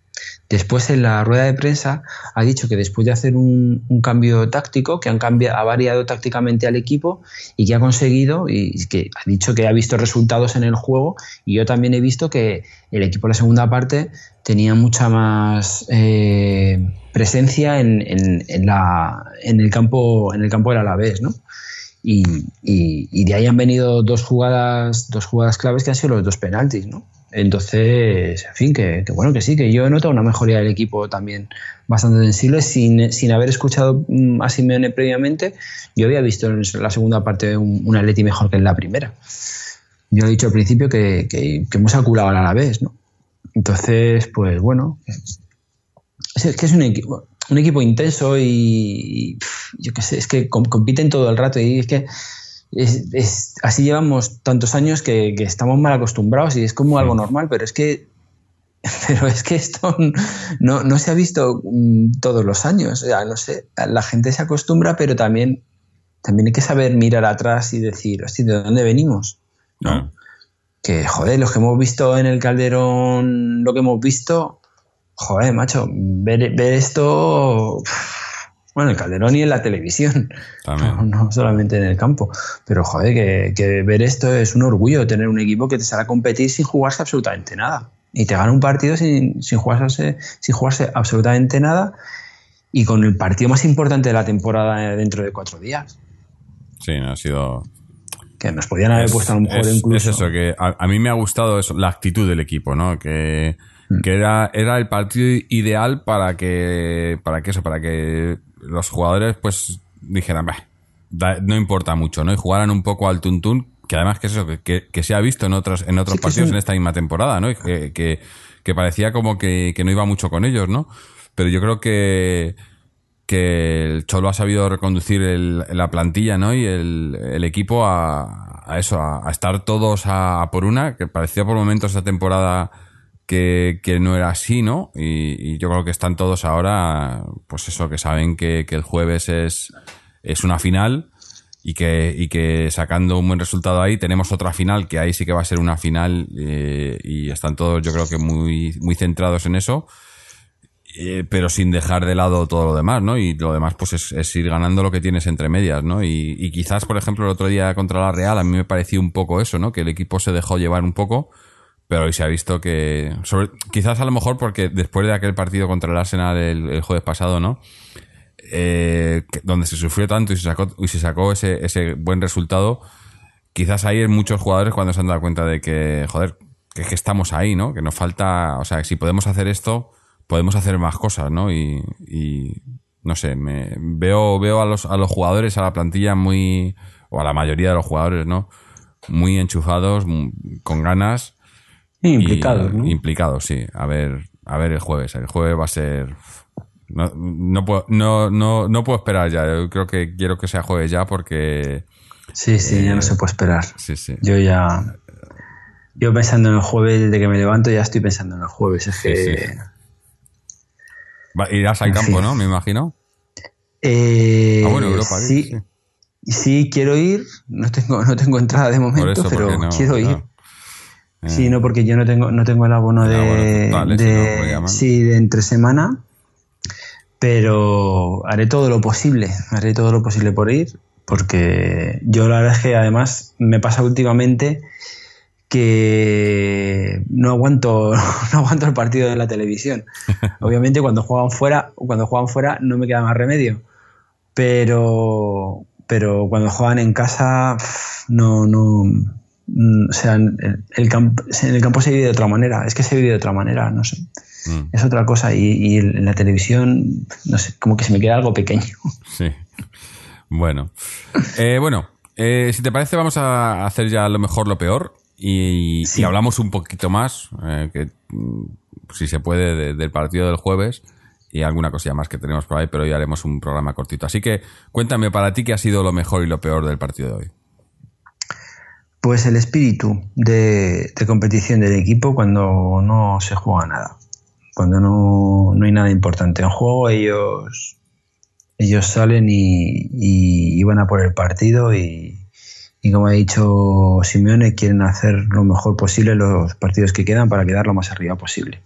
Después en la rueda de prensa ha dicho que después de hacer un, cambio táctico, que han cambiado, ha variado tácticamente al equipo y que ha conseguido, y que ha dicho que ha visto resultados en el juego, y yo también he visto que el equipo en la segunda parte tenía mucha más eh, presencia en, la, en, el campo, en el campo del Alavés, ¿no? Y, de ahí han venido dos jugadas, dos jugadas claves que han sido los dos penaltis, ¿no? Entonces, en fin, que, bueno, que sí, que yo he notado una mejoría del equipo también bastante sensible. Sin, sin haber escuchado mm, a Simeone previamente, yo había visto en la segunda parte un, un Atleti mejor que en la primera. Yo he dicho al principio que, que, hemos aculado a la vez, ¿no? Entonces, pues bueno, es, que es un equipo, un equipo intenso y, yo qué sé, es que compiten todo el rato y es que es, así llevamos tantos años que, estamos mal acostumbrados y es como algo normal, pero es que <laughs> pero es que esto no, no se ha visto mm, todos los años. O sea, no sé, la gente se acostumbra, pero también, también hay que saber mirar atrás y decir, hostia, ¿de dónde venimos? Que, joder, los que hemos visto en el Calderón, lo que hemos visto, joder, macho, ver, ver esto bueno, en el Calderón y en la televisión, <laughs> no, solamente en el campo. Pero joder, que, ver esto es un orgullo, tener un equipo que te sale a competir sin jugarse absolutamente nada. Y te gana un partido sin, sin, jugarse, sin jugarse absolutamente nada y con el partido más importante de la temporada dentro de cuatro días. Sí, ha sido... Que nos podían haber puesto a lo mejor incluso... Es eso, que a, mí me ha gustado eso, la actitud del equipo, ¿no? Que, mm. que era, era el partido ideal para que, para que eso, para que los jugadores pues dijeran, no importa mucho, ¿no? Y jugaran un poco al tuntún, que además que es eso, que, se ha visto en otros, en otros partidos en esta misma temporada, ¿no? Y que, que, parecía como que, no iba mucho con ellos, ¿no? Pero yo creo que, que el Cholo ha sabido reconducir la plantilla, ¿no? Y el, equipo a, eso, a, estar todos a, por una, que parecía por momentos esta temporada que, no era así, ¿no? Y, yo creo que están todos ahora, pues eso, que saben que, el jueves es, es una final y que, y que sacando un buen resultado ahí tenemos otra final, que ahí sí que va a ser una final eh, y están todos yo creo que muy, muy centrados en eso. Eh, pero sin dejar de lado todo lo demás, ¿no? Y lo demás, pues es, ir ganando lo que tienes entre medias, ¿no? Y, y, quizás, por ejemplo, el otro día contra la Real, a mí me pareció un poco eso, ¿no? Que el equipo se dejó llevar un poco pero hoy se ha visto que. quizás a lo mejor porque después de aquel partido contra el Arsenal el, jueves pasado, ¿no? Eh, donde se sufrió tanto y se sacó, y se sacó ese, ese buen resultado, quizás ahí hay muchos jugadores cuando se han dado cuenta de que, joder, que, que estamos ahí, ¿no? Que nos falta. O sea, si podemos hacer esto, podemos hacer más cosas, ¿no? Y. y no sé, me veo, veo a los, a los jugadores, a la plantilla muy. o a la mayoría de los jugadores, ¿no? Muy enchufados, con ganas Implicados, ¿no? Implicados, sí. A ver, a ver el jueves. El jueves va a ser. No, no, puedo, no, no, no puedo esperar ya. Yo creo que quiero que sea jueves ya porque. Sí, sí, ya no se puede esperar. Sí, sí. Yo ya. Yo pensando en el jueves, desde que me levanto, ya estoy pensando en el jueves. Es que. irás al campo, ¿no? Me imagino. Eh, ah, bueno, Europa, sí, sí. quiero ir. No tengo, no tengo entrada de momento, pero quiero ir. Sí, no, porque yo no tengo, no tengo el abono de, sí, de entre semana, pero haré todo lo posible, haré todo lo posible por ir, porque yo la verdad es que además me pasa últimamente que no aguanto, <laughs> no aguanto el partido de la televisión. <laughs> Obviamente cuando juegan fuera, cuando juegan fuera no me queda más remedio, pero, pero cuando juegan en casa no, no, o sea, en el, campo, en el campo se vive de otra manera, es que se vive de otra manera, no sé. Mm. Es otra cosa y, en la televisión, no sé, como que se me queda algo pequeño. <laughs> Sí. Bueno. Eh, bueno, eh, si te parece vamos a hacer ya lo mejor, lo peor y, hablamos un poquito más, eh, que, mm, si se puede, del partido del jueves y alguna cosilla más que tenemos por ahí, pero hoy haremos un programa cortito. Así que cuéntame para ti qué ha sido lo mejor y lo peor del partido de hoy. Pues el espíritu de, competición del equipo cuando no se juega nada, cuando no, hay nada importante en juego, ellos ellos salen y, van a por el partido y, como ha dicho Simeone, quieren hacer lo mejor posible los partidos que quedan para quedar lo más arriba posible.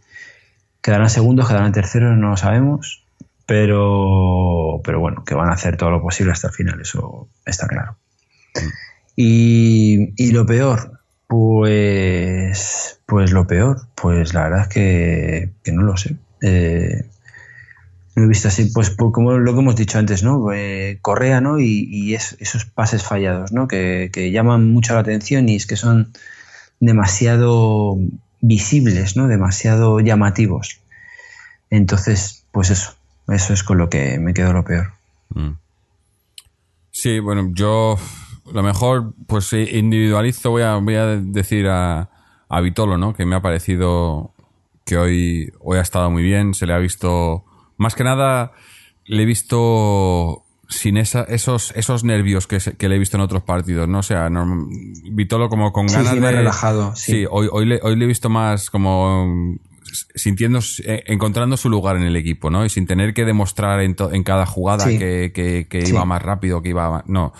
Quedarán segundos, quedarán terceros, no lo sabemos, pero, pero bueno, que van a hacer todo lo posible hasta el final, eso está claro. Y, y lo peor, pues, pues lo peor, pues la verdad es que, que no lo sé. Eh, lo he visto así, pues, como lo que hemos dicho antes, ¿no? Eh, Correa, ¿no? Y, esos pases fallados, ¿no? Que, llaman mucho la atención y es que son demasiado visibles, ¿no? Demasiado llamativos. Entonces, pues eso, eso es con lo que me quedo lo peor. Mm. Sí, bueno, yo lo mejor, pues individualizo, voy a, voy a decir a, a Vitolo, ¿no? Que me ha parecido que hoy, hoy ha estado muy bien, se le ha visto más que nada, le he visto sin esa, esos, esos nervios que, que, le he visto en otros partidos, ¿no? O sea, Vitolo como con ganas de... relajado, sí. hoy, hoy, le, hoy le he visto más como sintiendo, eh, encontrando su lugar en el equipo, ¿no? Y sin tener que demostrar en, en cada jugada que, que, iba más rápido, que iba No,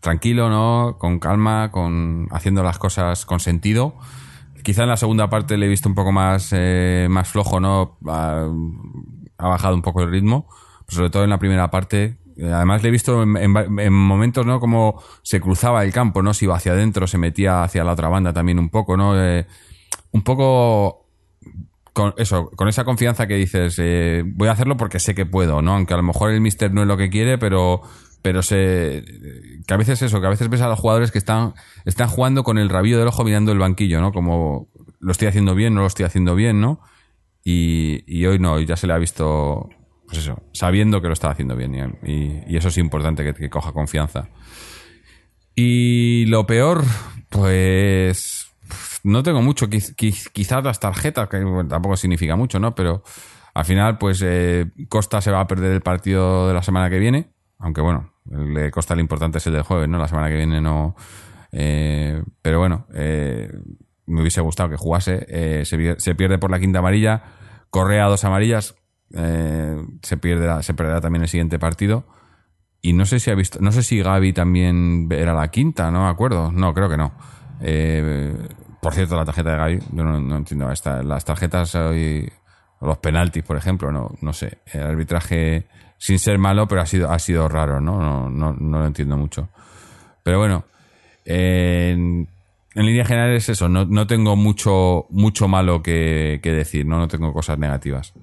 tranquilo, ¿no? Con calma, con haciendo las cosas con sentido. Quizá en la segunda parte le he visto un poco más, eh, más flojo, ¿no? ha bajado un poco el ritmo, sobre todo en la primera parte. Eh, además le he visto en, momentos, ¿no? Como se cruzaba el campo, ¿no? Si iba hacia adentro, se metía hacia la otra banda también un poco, ¿no? Eh, un poco con eso, con esa confianza que dices, voy a hacerlo porque sé que puedo, ¿no? Aunque a lo mejor el mister no es lo que quiere, pero pero sé que a veces eso, que a veces ves a los jugadores que están están jugando con el rabillo del ojo mirando el banquillo, ¿no? Como lo estoy haciendo bien, no lo estoy haciendo bien, ¿no? Y, hoy no, ya se le ha visto, pues eso, sabiendo que lo está haciendo bien. Y, eso es importante, que, coja confianza. Y lo peor, pues no tengo mucho. quizás las tarjetas, que tampoco significa mucho, ¿no? Pero al final, pues eh, Costa se va a perder el partido de la semana que viene. Aunque bueno, le Costa lo importante es el del jueves, ¿no? La semana que viene no. Eh, pero bueno, eh, me hubiese gustado que jugase. Eh, se, pierde por la quinta amarilla. Correa dos amarillas. Eh, se, pierde, se perderá también el siguiente partido. Y no sé si ha visto, no sé si Gaby también era la quinta, no me acuerdo. No, creo que no. Eh, por cierto, la tarjeta de Gaby, yo no, entiendo. las tarjetas hoy, los penaltis, por ejemplo, no, no sé. El arbitraje, sin ser malo, pero ha sido, ha sido raro, ¿no? No, no, no lo entiendo mucho. Pero bueno, en línea general es eso, no, tengo mucho, mucho malo que, decir, ¿no? no tengo cosas negativas.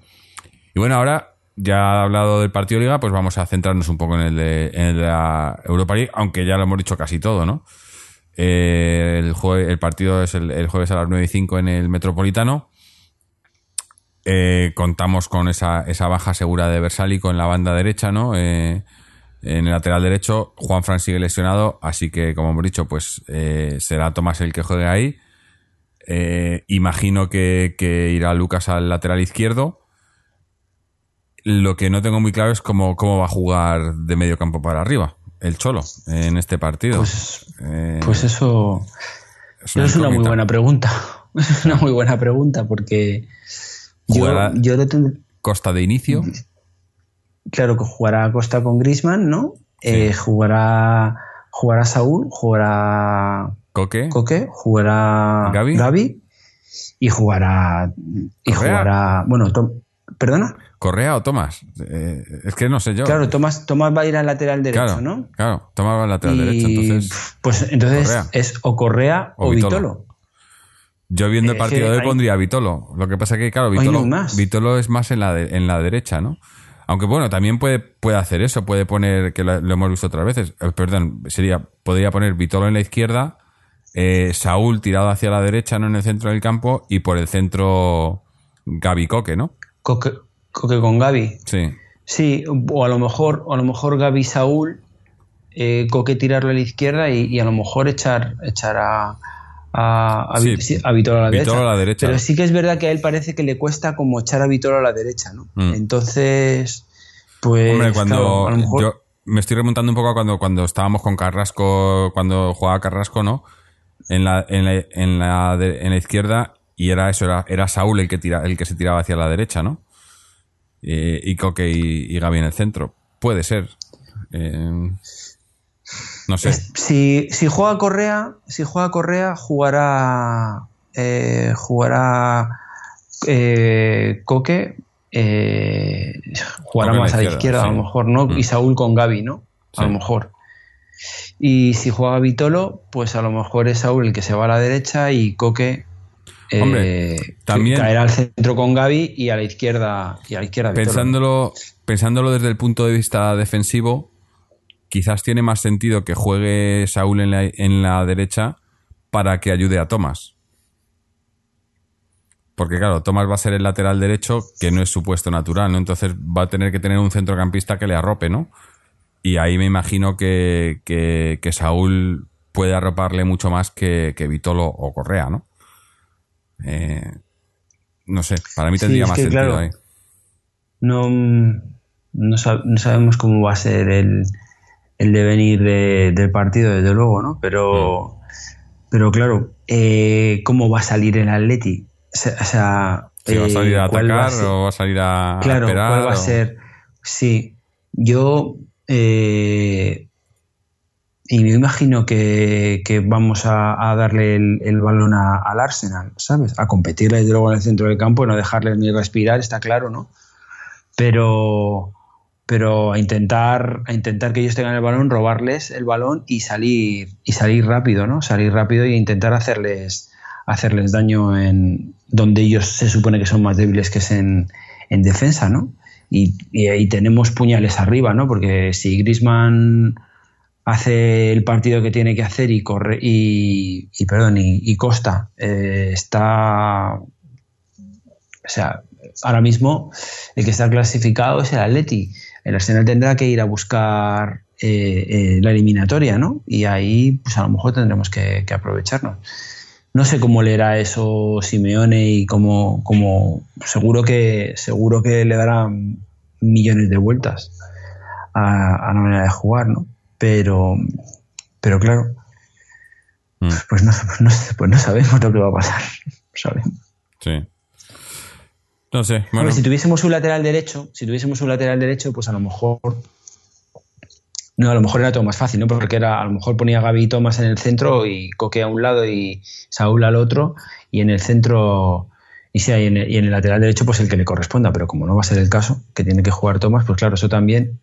Y bueno, ahora ya hablado del partido Liga, pues vamos a centrarnos un poco en el de, la Europa League, aunque ya lo hemos dicho casi todo, ¿no? Eh, el, el partido es el, jueves a las 9 y 5 en el Metropolitano. Eh, contamos con esa, esa baja segura de Versálico en la banda derecha, ¿no? Eh, en el lateral derecho, Juan Fran sigue lesionado, así que, como hemos dicho, pues eh, será Tomás el que juegue ahí. Eh, imagino que, irá Lucas al lateral izquierdo. Lo que no tengo muy claro es cómo, cómo va a jugar de medio campo para arriba el Cholo en este partido. Pues, pues eso, es una, muy buena pregunta. <laughs> Es una muy buena pregunta porque yo, yo lo Costa de inicio claro que jugará Costa con Grisman, ¿no? Eh, jugará, jugará Saúl, jugará Coque, Coque jugará Gaby, y jugará y jugará, bueno, perdona. Correa o Tomás, eh, es que no sé yo. Claro, Tomás, Tomás va a ir al lateral derecho, ¿no? Claro, Tomás va al lateral derecho, entonces. Pues entonces es o Correa o, Vitolo. Yo viendo el partido de hoy pondría Vitolo. Lo que pasa es que, claro, Vitolo, Vitolo es más en la, en la derecha, ¿no? Aunque bueno, también puede, puede hacer eso, puede poner, que lo, hemos visto otras veces, eh, perdón, sería, podría poner Vitolo en la izquierda, eh, Saúl tirado hacia la derecha, no en el centro del campo, y por el centro Gaby Coque, ¿no? Coque, Coque con Gaby. Sí. Sí, o a lo mejor, o a lo mejor Gaby Saúl, eh, Coque tirarlo a la izquierda y, a lo mejor echar, echar a, a, a, a la, derecha. Pero sí que es verdad que a él parece que le cuesta como echar a Vitolo a la derecha, ¿no? Mm. Entonces, pues. Hombre, cuando. Yo me estoy remontando un poco a cuando, cuando estábamos con Carrasco, cuando jugaba Carrasco, ¿no? En la, en la, en la, en la izquierda, y era eso, era, era Saúl el que, tira, el que se tiraba hacia la derecha, ¿no? y Coque y, y Gaby en el centro. puede ser. Eh, no sé. Si, si juega Correa, si juega Correa, jugará. Eh, jugará eh, Coque. Eh, jugará Coque más a la izquierda, a lo mejor, ¿no? Mm. Y Saúl con Gaby, ¿no? A Sí. lo mejor. Y si juega Vitolo, pues a lo mejor es Saúl el que se va a la derecha y Coque. eh, también- caerá al centro con Gaby y a la izquierda y a la izquierda. Pensándolo, pensándolo desde el punto de vista defensivo, quizás tiene más sentido que juegue Saúl en la, en la derecha para que ayude a Tomás. Porque claro, Tomás va a ser el lateral derecho, que no es su puesto natural, ¿no? Entonces va a tener que tener un centrocampista que le arrope, ¿no? Y ahí me imagino que, que- que Saúl puede arroparle mucho más que, que Vitolo o Correa, ¿no? Eh, no sé, para mí tendría más sentido claro, ahí. no, no, sab- no sabemos cómo va a ser el, el devenir de- del partido, desde luego, ¿no? Pero, pero claro, eh, ¿cómo va a salir el Atleti? O sea, o sea, va a eh, salir a ¿cuál va atacar ser? o va a salir a, a Claro, esperar. ¿cuál va a ser? Sí, yo eh, y me imagino que, que vamos a, a darle el, el balón a- al Arsenal, ¿sabes? A competirle desde luego en el centro del campo y no dejarle ni respirar, está claro, ¿no? Pero pero a intentar a intentar que ellos tengan el balón, robarles el balón y salir y salir rápido, ¿no? Salir rápido e intentar hacerles hacerles daño en donde ellos se supone que son más débiles que es en, en defensa, ¿no? Y, y ahí tenemos puñales arriba, ¿no? Porque si Grisman hace el partido que tiene que hacer y corre y, perdón y, y Costa eh, está o sea ahora mismo el que está clasificado es el Atleti el Arsenal tendrá que ir a buscar eh, eh, la eliminatoria no y ahí pues a lo mejor tendremos que, que aprovecharnos no sé cómo leerá eso Simeone y cómo, cómo seguro que seguro que le dará millones de vueltas a, a la manera de jugar no pero pero claro Mm, pues no, pues <laughs> no, pues no sabemos lo que va a pasar. <laughs> Sabemos. sí. No sé. Hombre, Bueno, si tuviésemos un lateral derecho, si tuviésemos un lateral derecho, pues a lo mejor. No, a lo mejor era todo más fácil, ¿no? Porque era, a lo mejor ponía a Gaby y Tomás en el centro y Coque a un lado y Saúl al otro, y en el centro. Y sí, y en el, y en el lateral derecho, pues el que le corresponda, pero como no va a ser el caso, que tiene que jugar Tomás, pues claro, eso también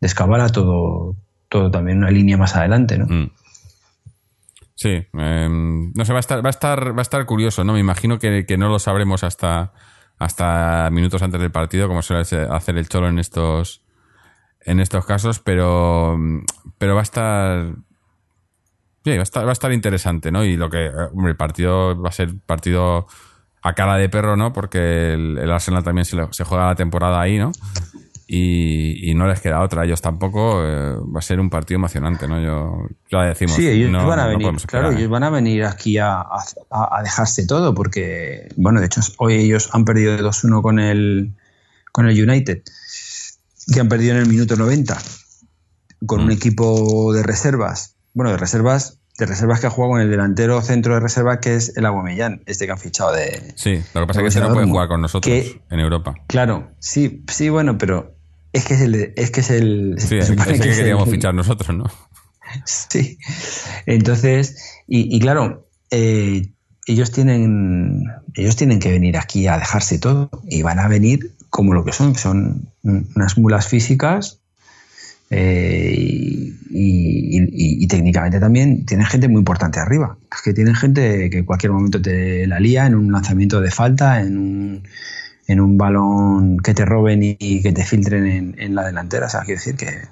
descabala todo, todo también una línea más adelante, ¿no? mm. Sí, em, no sé, va a estar, va a estar, va a estar curioso, ¿no? Me imagino que, que no lo sabremos hasta, hasta minutos antes del partido, como suele hacer el cholo en estos, en estos casos, pero, pero va a estar, sí, va a estar, va a estar interesante, ¿no? Y lo que, hombre, el partido va a ser partido a cara de perro, ¿no? Porque el, el Arsenal también se, se juega la temporada ahí, ¿no? Y, y no les queda otra. Ellos tampoco. eh, va a ser un partido emocionante, ¿no? Yo, ya decimos. Sí, ellos no- van a venir, claro, ellos van a venir aquí a, a- a dejarse todo, porque, bueno, de hecho, hoy ellos han perdido 2-1 con el, con el United, que han perdido en el minuto 90, con un Mm. equipo de reservas, bueno, de reservas, de reservas que ha jugado con el delantero centro de reserva, que es el Aguamellán, este que han fichado de... Sí, lo que pasa es que ese no puede jugar con nosotros que- en Europa. Claro, sí, sí, bueno, pero es que es el... Es que es el Sí, supone que que es queríamos el- fichar nosotros, ¿no? <laughs> Sí. Entonces, y, y claro, eh, ellos tienen ellos tienen que venir aquí a dejarse todo y van a venir como lo que son, que son unas mulas físicas eh, y- y técnicamente también tienen gente muy importante arriba. Es que tienen gente que en cualquier momento te la lía en un lanzamiento de falta, en un, en un balón que te roben y, y que te filtren en, en la delantera. O sea, quiero decir que,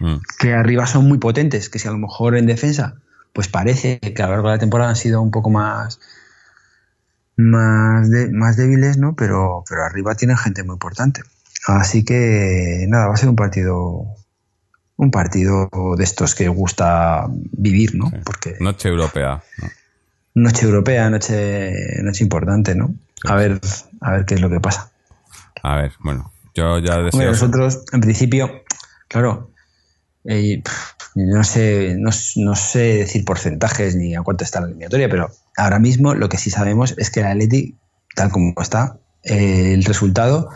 Mm, que arriba son muy potentes, que si a lo mejor en defensa, pues parece que a lo largo de la temporada han sido un poco más más, de- más débiles, ¿no? Pero, pero arriba tienen gente muy importante. Así que nada, va a ser un partido un partido de estos que gusta vivir, ¿no? sí. Porque Noche europea. ¿no? noche europea, noche, noche importante, ¿no? A ver, a ver qué es lo que pasa. A ver, bueno, yo ya deseo. Hombre, nosotros, en principio, claro, eh, no sé, no, no sé decir porcentajes ni a cuánto está la eliminatoria, pero ahora mismo lo que sí sabemos es que el Atleti, tal como está, eh, el resultado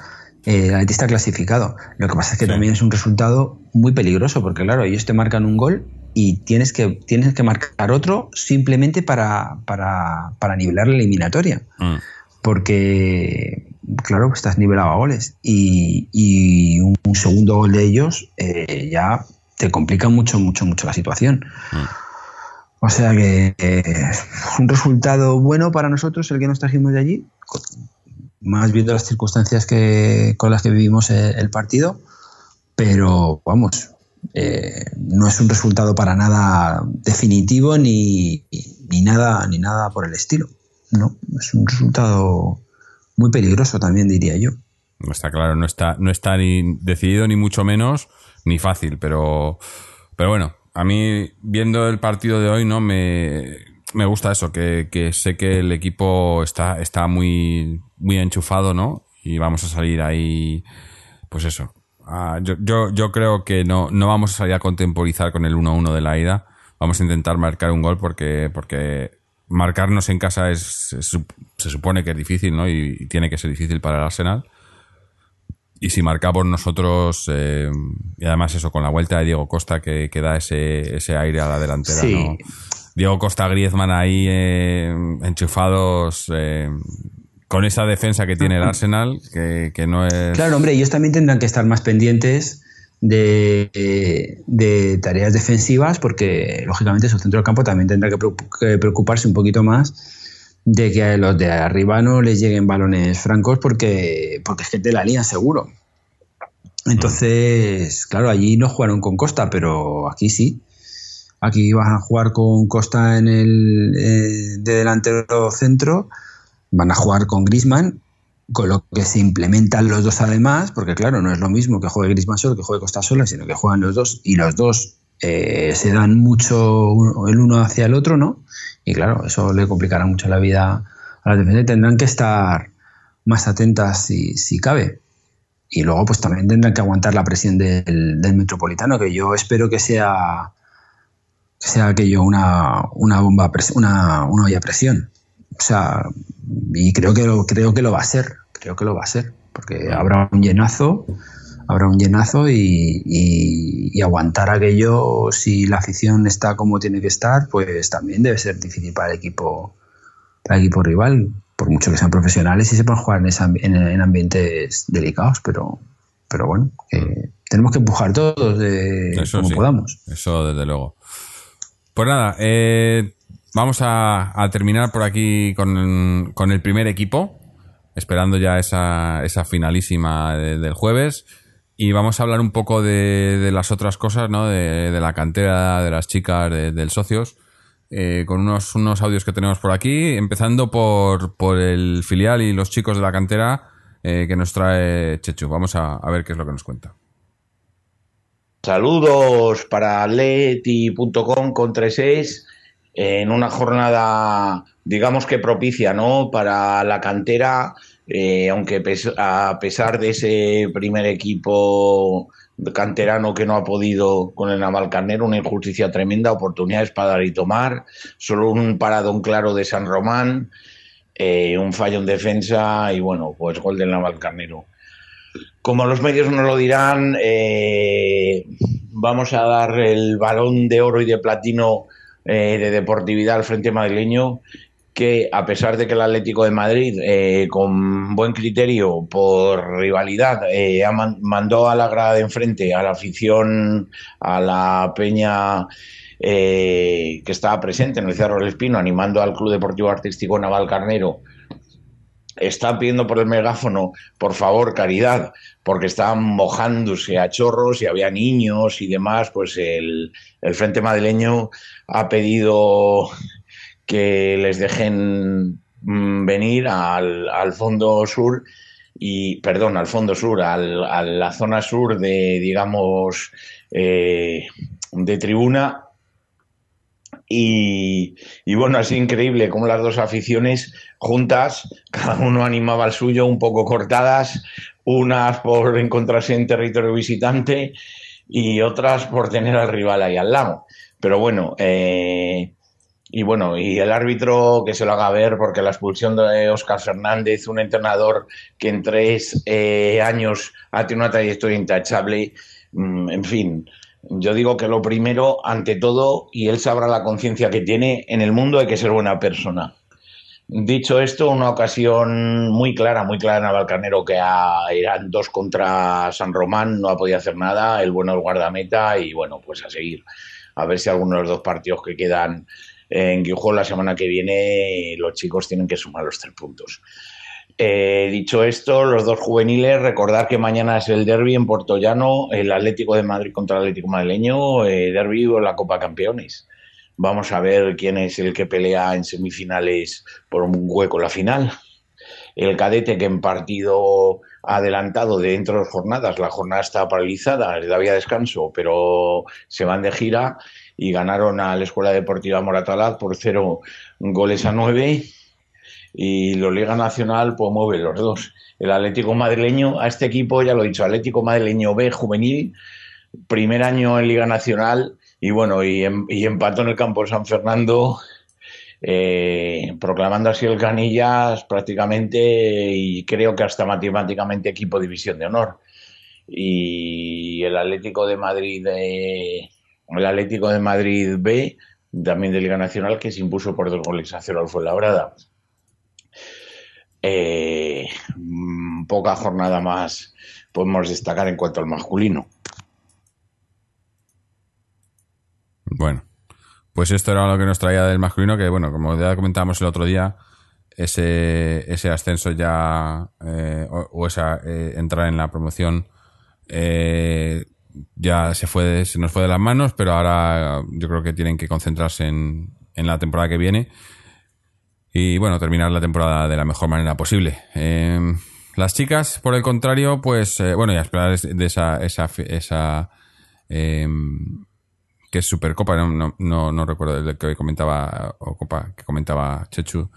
eh, el Atleti está clasificado. Lo que pasa es que también es un resultado muy peligroso, porque claro, ellos te marcan un gol y tienes que, tienes que marcar otro simplemente para, para, nivelar la eliminatoria. Mm. Porque, claro, estás nivelado a goles. Y, un, segundo gol de ellos eh, ya te complica mucho, mucho, mucho la situación. Mm. O sea que es un resultado bueno para nosotros el que nos trajimos de allí, más viendo las circunstancias que, con las que vivimos eh, el partido, pero vamos, eh, no es un resultado para nada definitivo ni, ni, nada, ni nada por el estilo. No, es un resultado muy peligroso también, diría yo. No está claro, no está, no está ni decidido ni mucho menos, ni fácil, pero, pero bueno, a mí viendo el partido de hoy no me, me gusta eso, que, sé que el equipo está, está muy, muy enchufado, ¿no? Y vamos a salir ahí, pues eso, Ah, yo, yo, yo, creo que no, no vamos a salir a contemporizar con el 1-1 de la ida. Vamos a intentar marcar un gol porque, porque marcarnos en casa es, se supone que es difícil, ¿no? Y, tiene que ser difícil para el Arsenal. Y si marcamos nosotros, eh, y además eso, con la vuelta de Diego Costa que, que da ese, ese aire a la delantera, ¿no? Diego Costa Griezmann ahí eh, enchufados, eh, con esa defensa que tiene el Arsenal, que, no es... Claro, hombre, ellos también tendrán que estar más pendientes de, tareas defensivas porque, lógicamente, su centro del campo también tendrá que preocuparse un poquito más de que a los de arriba no les lleguen balones francos porque, porque es que te la lían seguro. Entonces, claro, allí no jugaron con Costa, pero aquí sí. Aquí van a jugar con Costa en el eh, de delantero centro van a jugar con Grisman, con lo que se implementan los dos además, porque claro, no es lo mismo que juegue Grisman solo que juegue Costa sola, sino que juegan los dos y los dos eh, se dan mucho el uno hacia el otro, ¿no? Y claro, eso le complicará mucho la vida a las defensas. Tendrán que estar más atentas si, si cabe. Y luego, pues también tendrán que aguantar la presión del, metropolitano, que yo espero que sea, que sea aquello una, una bomba, una, una olla a presión. O sea, y creo que lo, creo que lo va a ser, creo que lo va a ser, porque habrá un llenazo, habrá un llenazo y, aguantar aquello si la afición está como tiene que estar, pues también debe ser difícil para el equipo, para el equipo rival, por mucho que sean profesionales y sepan jugar en, en, ambientes delicados, pero, pero bueno, tenemos que empujar todos de, como podamos. Eso desde luego. Pues nada, eh, Vamos a, terminar por aquí con, el primer equipo, esperando ya esa, esa finalísima del jueves. Y vamos a hablar un poco de, las otras cosas, ¿no? De, la cantera, de las chicas, del socios, eh, con unos, unos audios que tenemos por aquí, empezando por, por el filial y los chicos de la cantera eh, que nos trae Chechu. Vamos a, a, ver qué es lo que nos cuenta. Saludos para leti.com con 3 en una jornada, digamos que propicia, ¿no? Para la cantera, eh, aunque a pesar de ese primer equipo canterano que no ha podido con el Navalcarnero, una injusticia tremenda, oportunidades para dar y tomar, solo un paradón claro de San Román, eh, un fallo en defensa y bueno, pues gol del Navalcarnero. Como los medios nos lo dirán, eh, vamos a dar el balón de oro y de platino eh, de deportividad al frente madrileño que a pesar de que el Atlético de Madrid, eh, con buen criterio por rivalidad, eh, mandó a la grada de enfrente, a la afición, a la peña que estaba presente en el Cerro del Espino, animando al Club Deportivo Artístico Naval Carnero, está pidiendo por el megáfono, por favor, caridad, porque estaban mojándose a chorros y había niños y demás, pues el, el Frente Madrileño ha pedido que les dejen mm, venir al, fondo sur y, perdón, al fondo sur, a la zona sur de, digamos, eh, de tribuna. Y, bueno, es increíble cómo las dos aficiones juntas, cada uno animaba al suyo, un poco cortadas, unas por encontrarse en territorio visitante y otras por tener al rival ahí al lado. Pero bueno, eh, y bueno, y el árbitro que se lo haga ver, porque la expulsión de Oscar Fernández, un entrenador que en tres eh, años ha tenido una trayectoria intachable, mm, en fin, yo digo que lo primero, ante todo, y él sabrá la conciencia que tiene, en el mundo hay que ser buena persona. Dicho esto, una ocasión muy clara, muy clara en Navalcarnero, que eran dos contra San Román, no ha podido hacer nada, el bueno el guardameta y bueno, pues a seguir. A ver si alguno de los dos partidos que quedan en Guijón la semana que viene los chicos tienen que sumar los tres puntos. Eh, dicho esto, los dos juveniles, recordar que mañana es el derby en Puerto Llano, el Atlético de Madrid contra el Atlético Madrileño, eh, derby o la Copa Campeones. Vamos a ver quién es el que pelea en semifinales por un hueco la final. El cadete que en partido adelantado de dentro de las jornadas, la jornada está paralizada, le había descanso, pero se van de gira y ganaron a la Escuela Deportiva Moratalaz por cero goles a nueve y la Liga Nacional pues mueve los dos. El Atlético Madrileño, a este equipo ya lo he dicho, Atlético Madrileño B juvenil, primer año en Liga Nacional y bueno, y, em, empató en el campo de San Fernando, eh, proclamando así el Canillas prácticamente y creo que hasta matemáticamente equipo división de honor. Y el Atlético de Madrid el Atlético de Madrid B, también de Liga Nacional, que se impuso por dos goles a cero al Fuenlabrada. Eh, mm, poca jornada más podemos destacar en cuanto al masculino. Bueno, pues esto era lo que nos traía del masculino, que bueno, como ya comentábamos el otro día, ese, ese ascenso ya eh, o, esa eh, entrar en la promoción eh, ya se fue se nos fue de las manos, pero ahora yo creo que tienen que concentrarse en, en la temporada que viene y bueno, terminar la temporada de la mejor manera posible. Em, las chicas, por el contrario, pues bueno, y a esperar de esa, esa, esa em, que es Supercopa, no, no, no, recuerdo el que comentaba, o Copa, que comentaba Chechu,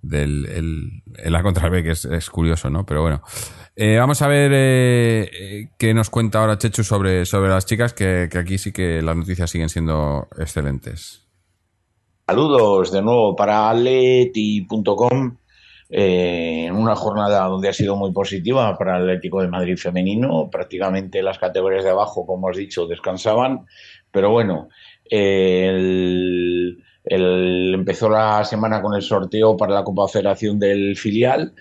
del el, A contra B, que es, curioso, ¿no? Pero bueno. Eh, vamos a ver eh, qué nos cuenta ahora Chechu sobre, sobre las chicas, que, aquí sí que las noticias siguen siendo excelentes. Saludos de nuevo para aleti.com. Eh, en una jornada donde ha sido muy positiva para el Atlético de Madrid femenino. Prácticamente las categorías de abajo, como has dicho, descansaban. Pero bueno, empezó la semana con el sorteo para la Copa Federación del filial,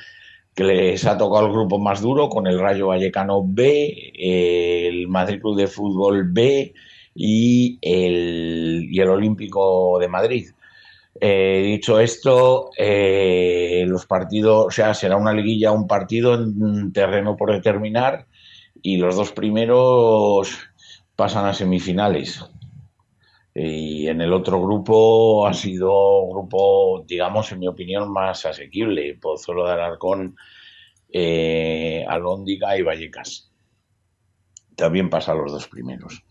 que les ha tocado el grupo más duro con el Rayo Vallecano B, el Madrid Club de Fútbol B y el, y el Olímpico de Madrid. Eh, dicho esto, eh, los partidos, o sea, será una liguilla, un partido en terreno por determinar y los dos primeros pasan a semifinales. Y en el otro grupo ha sido un grupo, digamos, en mi opinión, más asequible. Pozuelo de Alarcón, eh, Alóndiga y Vallecas. También pasa a los dos primeros.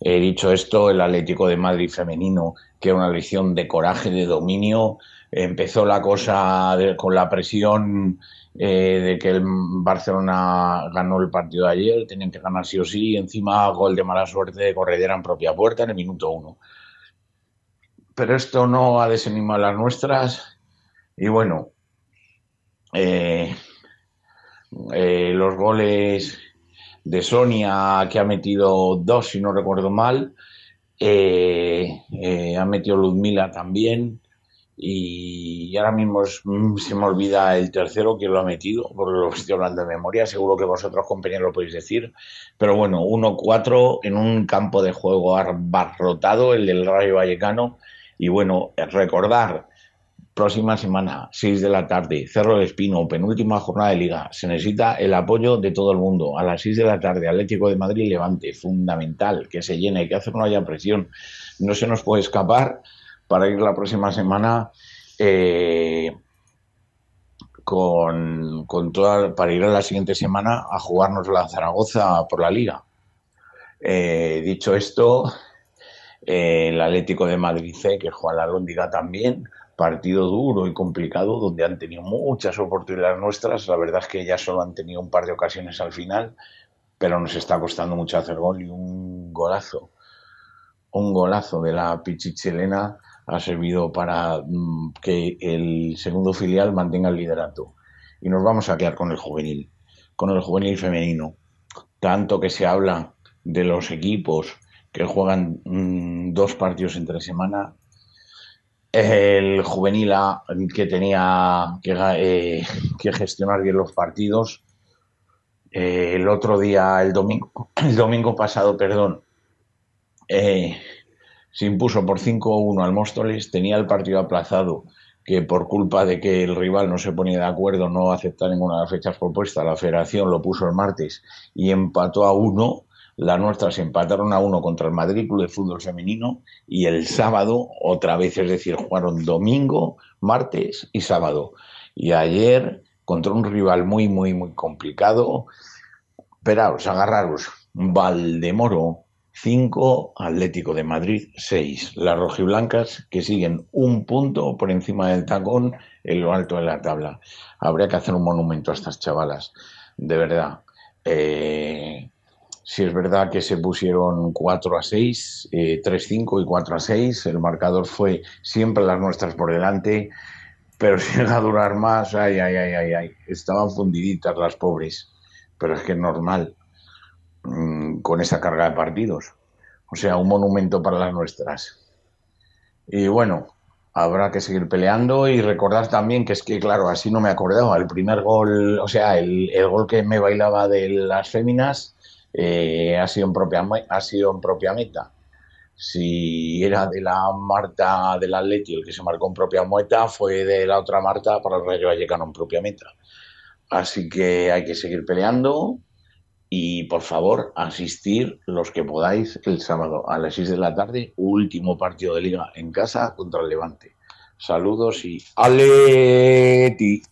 He dicho esto, el Atlético de Madrid femenino, que era una lección de coraje, de dominio, empezó la cosa con la presión eh, de que el Barcelona ganó el partido de ayer, tenían que ganar sí o sí, encima gol de mala suerte de corredera en propia puerta en el minuto uno. Pero esto no ha desanimado las nuestras. Y bueno, eh, eh, los goles de Sonia, que ha metido dos, si no recuerdo mal, ha metido Ludmila también, y ahora mismo mm, se me olvida el tercero que lo ha metido, por lo estoy de memoria, seguro que vosotros compañeros lo podéis decir, pero bueno, 1-4 en un campo de juego abarrotado, el del Rayo Vallecano, y bueno, recordar, próxima semana, 6 de la tarde, Cerro del Espino, penúltima jornada de liga, se necesita el apoyo de todo el mundo, a las 6 de la tarde, Atlético de Madrid Levante, fundamental, que se llene, que hacer no haya presión, no se nos puede escapar para ir la próxima semana eh, con, toda, para ir a la siguiente semana a jugarnos la Zaragoza por la liga. Eh, dicho esto, eh, el Atlético de Madrid C, que juega la Lóndiga también, partido duro y complicado, donde han tenido muchas oportunidades nuestras. La verdad es que ya solo han tenido un par de ocasiones al final, pero nos está costando mucho hacer gol y un golazo, un golazo de la Pichichelena ha servido para mm, que el segundo filial mantenga el liderato. Y nos vamos a quedar con el juvenil, con el juvenil femenino. Tanto que se habla de los equipos que juegan mm, dos partidos entre semana. El juvenil A, que tenía que, eh, gestionar bien los partidos. Eh, el otro día, el domingo, <clears throat> el domingo pasado, perdón, eh, se impuso por 5-1 al Móstoles, tenía el partido aplazado, que por culpa de que el rival no se ponía de acuerdo, no aceptar ninguna de las fechas propuestas, la federación lo puso el martes y empató a uno. Las nuestras empataron a uno contra el Madrid Club de Fútbol Femenino y el sábado otra vez, es decir, jugaron domingo, martes y sábado. Y ayer contra un rival muy, muy, muy complicado. Esperaos, agarraros. Valdemoro 5, Atlético de Madrid 6. Las rojiblancas que siguen un punto por encima del tacón en lo alto de la tabla. Habría que hacer un monumento a estas chavalas, de verdad. Eh, si es verdad que se pusieron 4 a 6, 3-5 y 4 a 6, el marcador fue siempre las nuestras por delante, pero <laughs> si llega a durar más, ay, ay, ay, ay, ay, estaban fundiditas las pobres, pero es que es normal, Mm, con esa carga de partidos. O sea, un monumento para las nuestras. Y bueno, habrá que seguir peleando y recordar también que es que, claro, así no me acordaba, el primer gol, o sea, el, gol que me bailaba de las féminas eh, ha, sido en propia, ha sido en propia meta. Si era de la Marta del Atleti el que se marcó en propia meta, fue de la otra Marta para el Rayo Vallecano en propia meta. Así que hay que seguir peleando y por favor asistir los que podáis el sábado a las 6 de la tarde, último partido de liga en casa contra el Levante. Saludos y Aleti.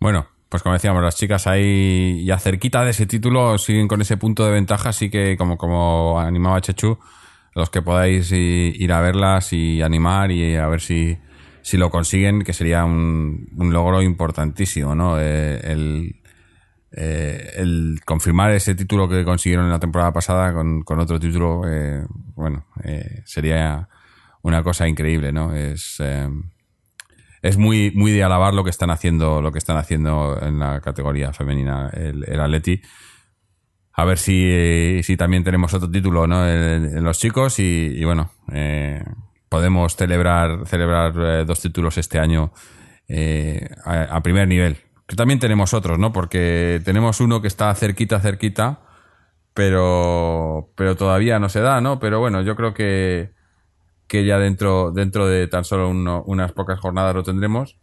Bueno, pues como decíamos, las chicas ahí ya cerquita de ese título siguen con ese punto de ventaja, así que como, como animaba Chechu, los que podáis ir a verlas y animar y a ver si, si lo consiguen, que sería un, logro importantísimo, ¿no? Eh, el, eh, el confirmar ese título que consiguieron en la temporada pasada con, otro título, eh, bueno, eh, sería una cosa increíble, ¿no? Es, es muy, muy de alabar lo que están haciendo, lo que están haciendo en la categoría femenina el, Atleti. A ver si, si también tenemos otro título ¿no? en, los chicos y, bueno, podemos celebrar, celebrar dos títulos este año a primer nivel que también tenemos otros, ¿no? Porque tenemos uno que está cerquita, cerquita, pero, pero todavía no se da, ¿no? Pero bueno, yo creo que, que ya dentro, dentro de tan solo unas pocas jornadas lo tendremos,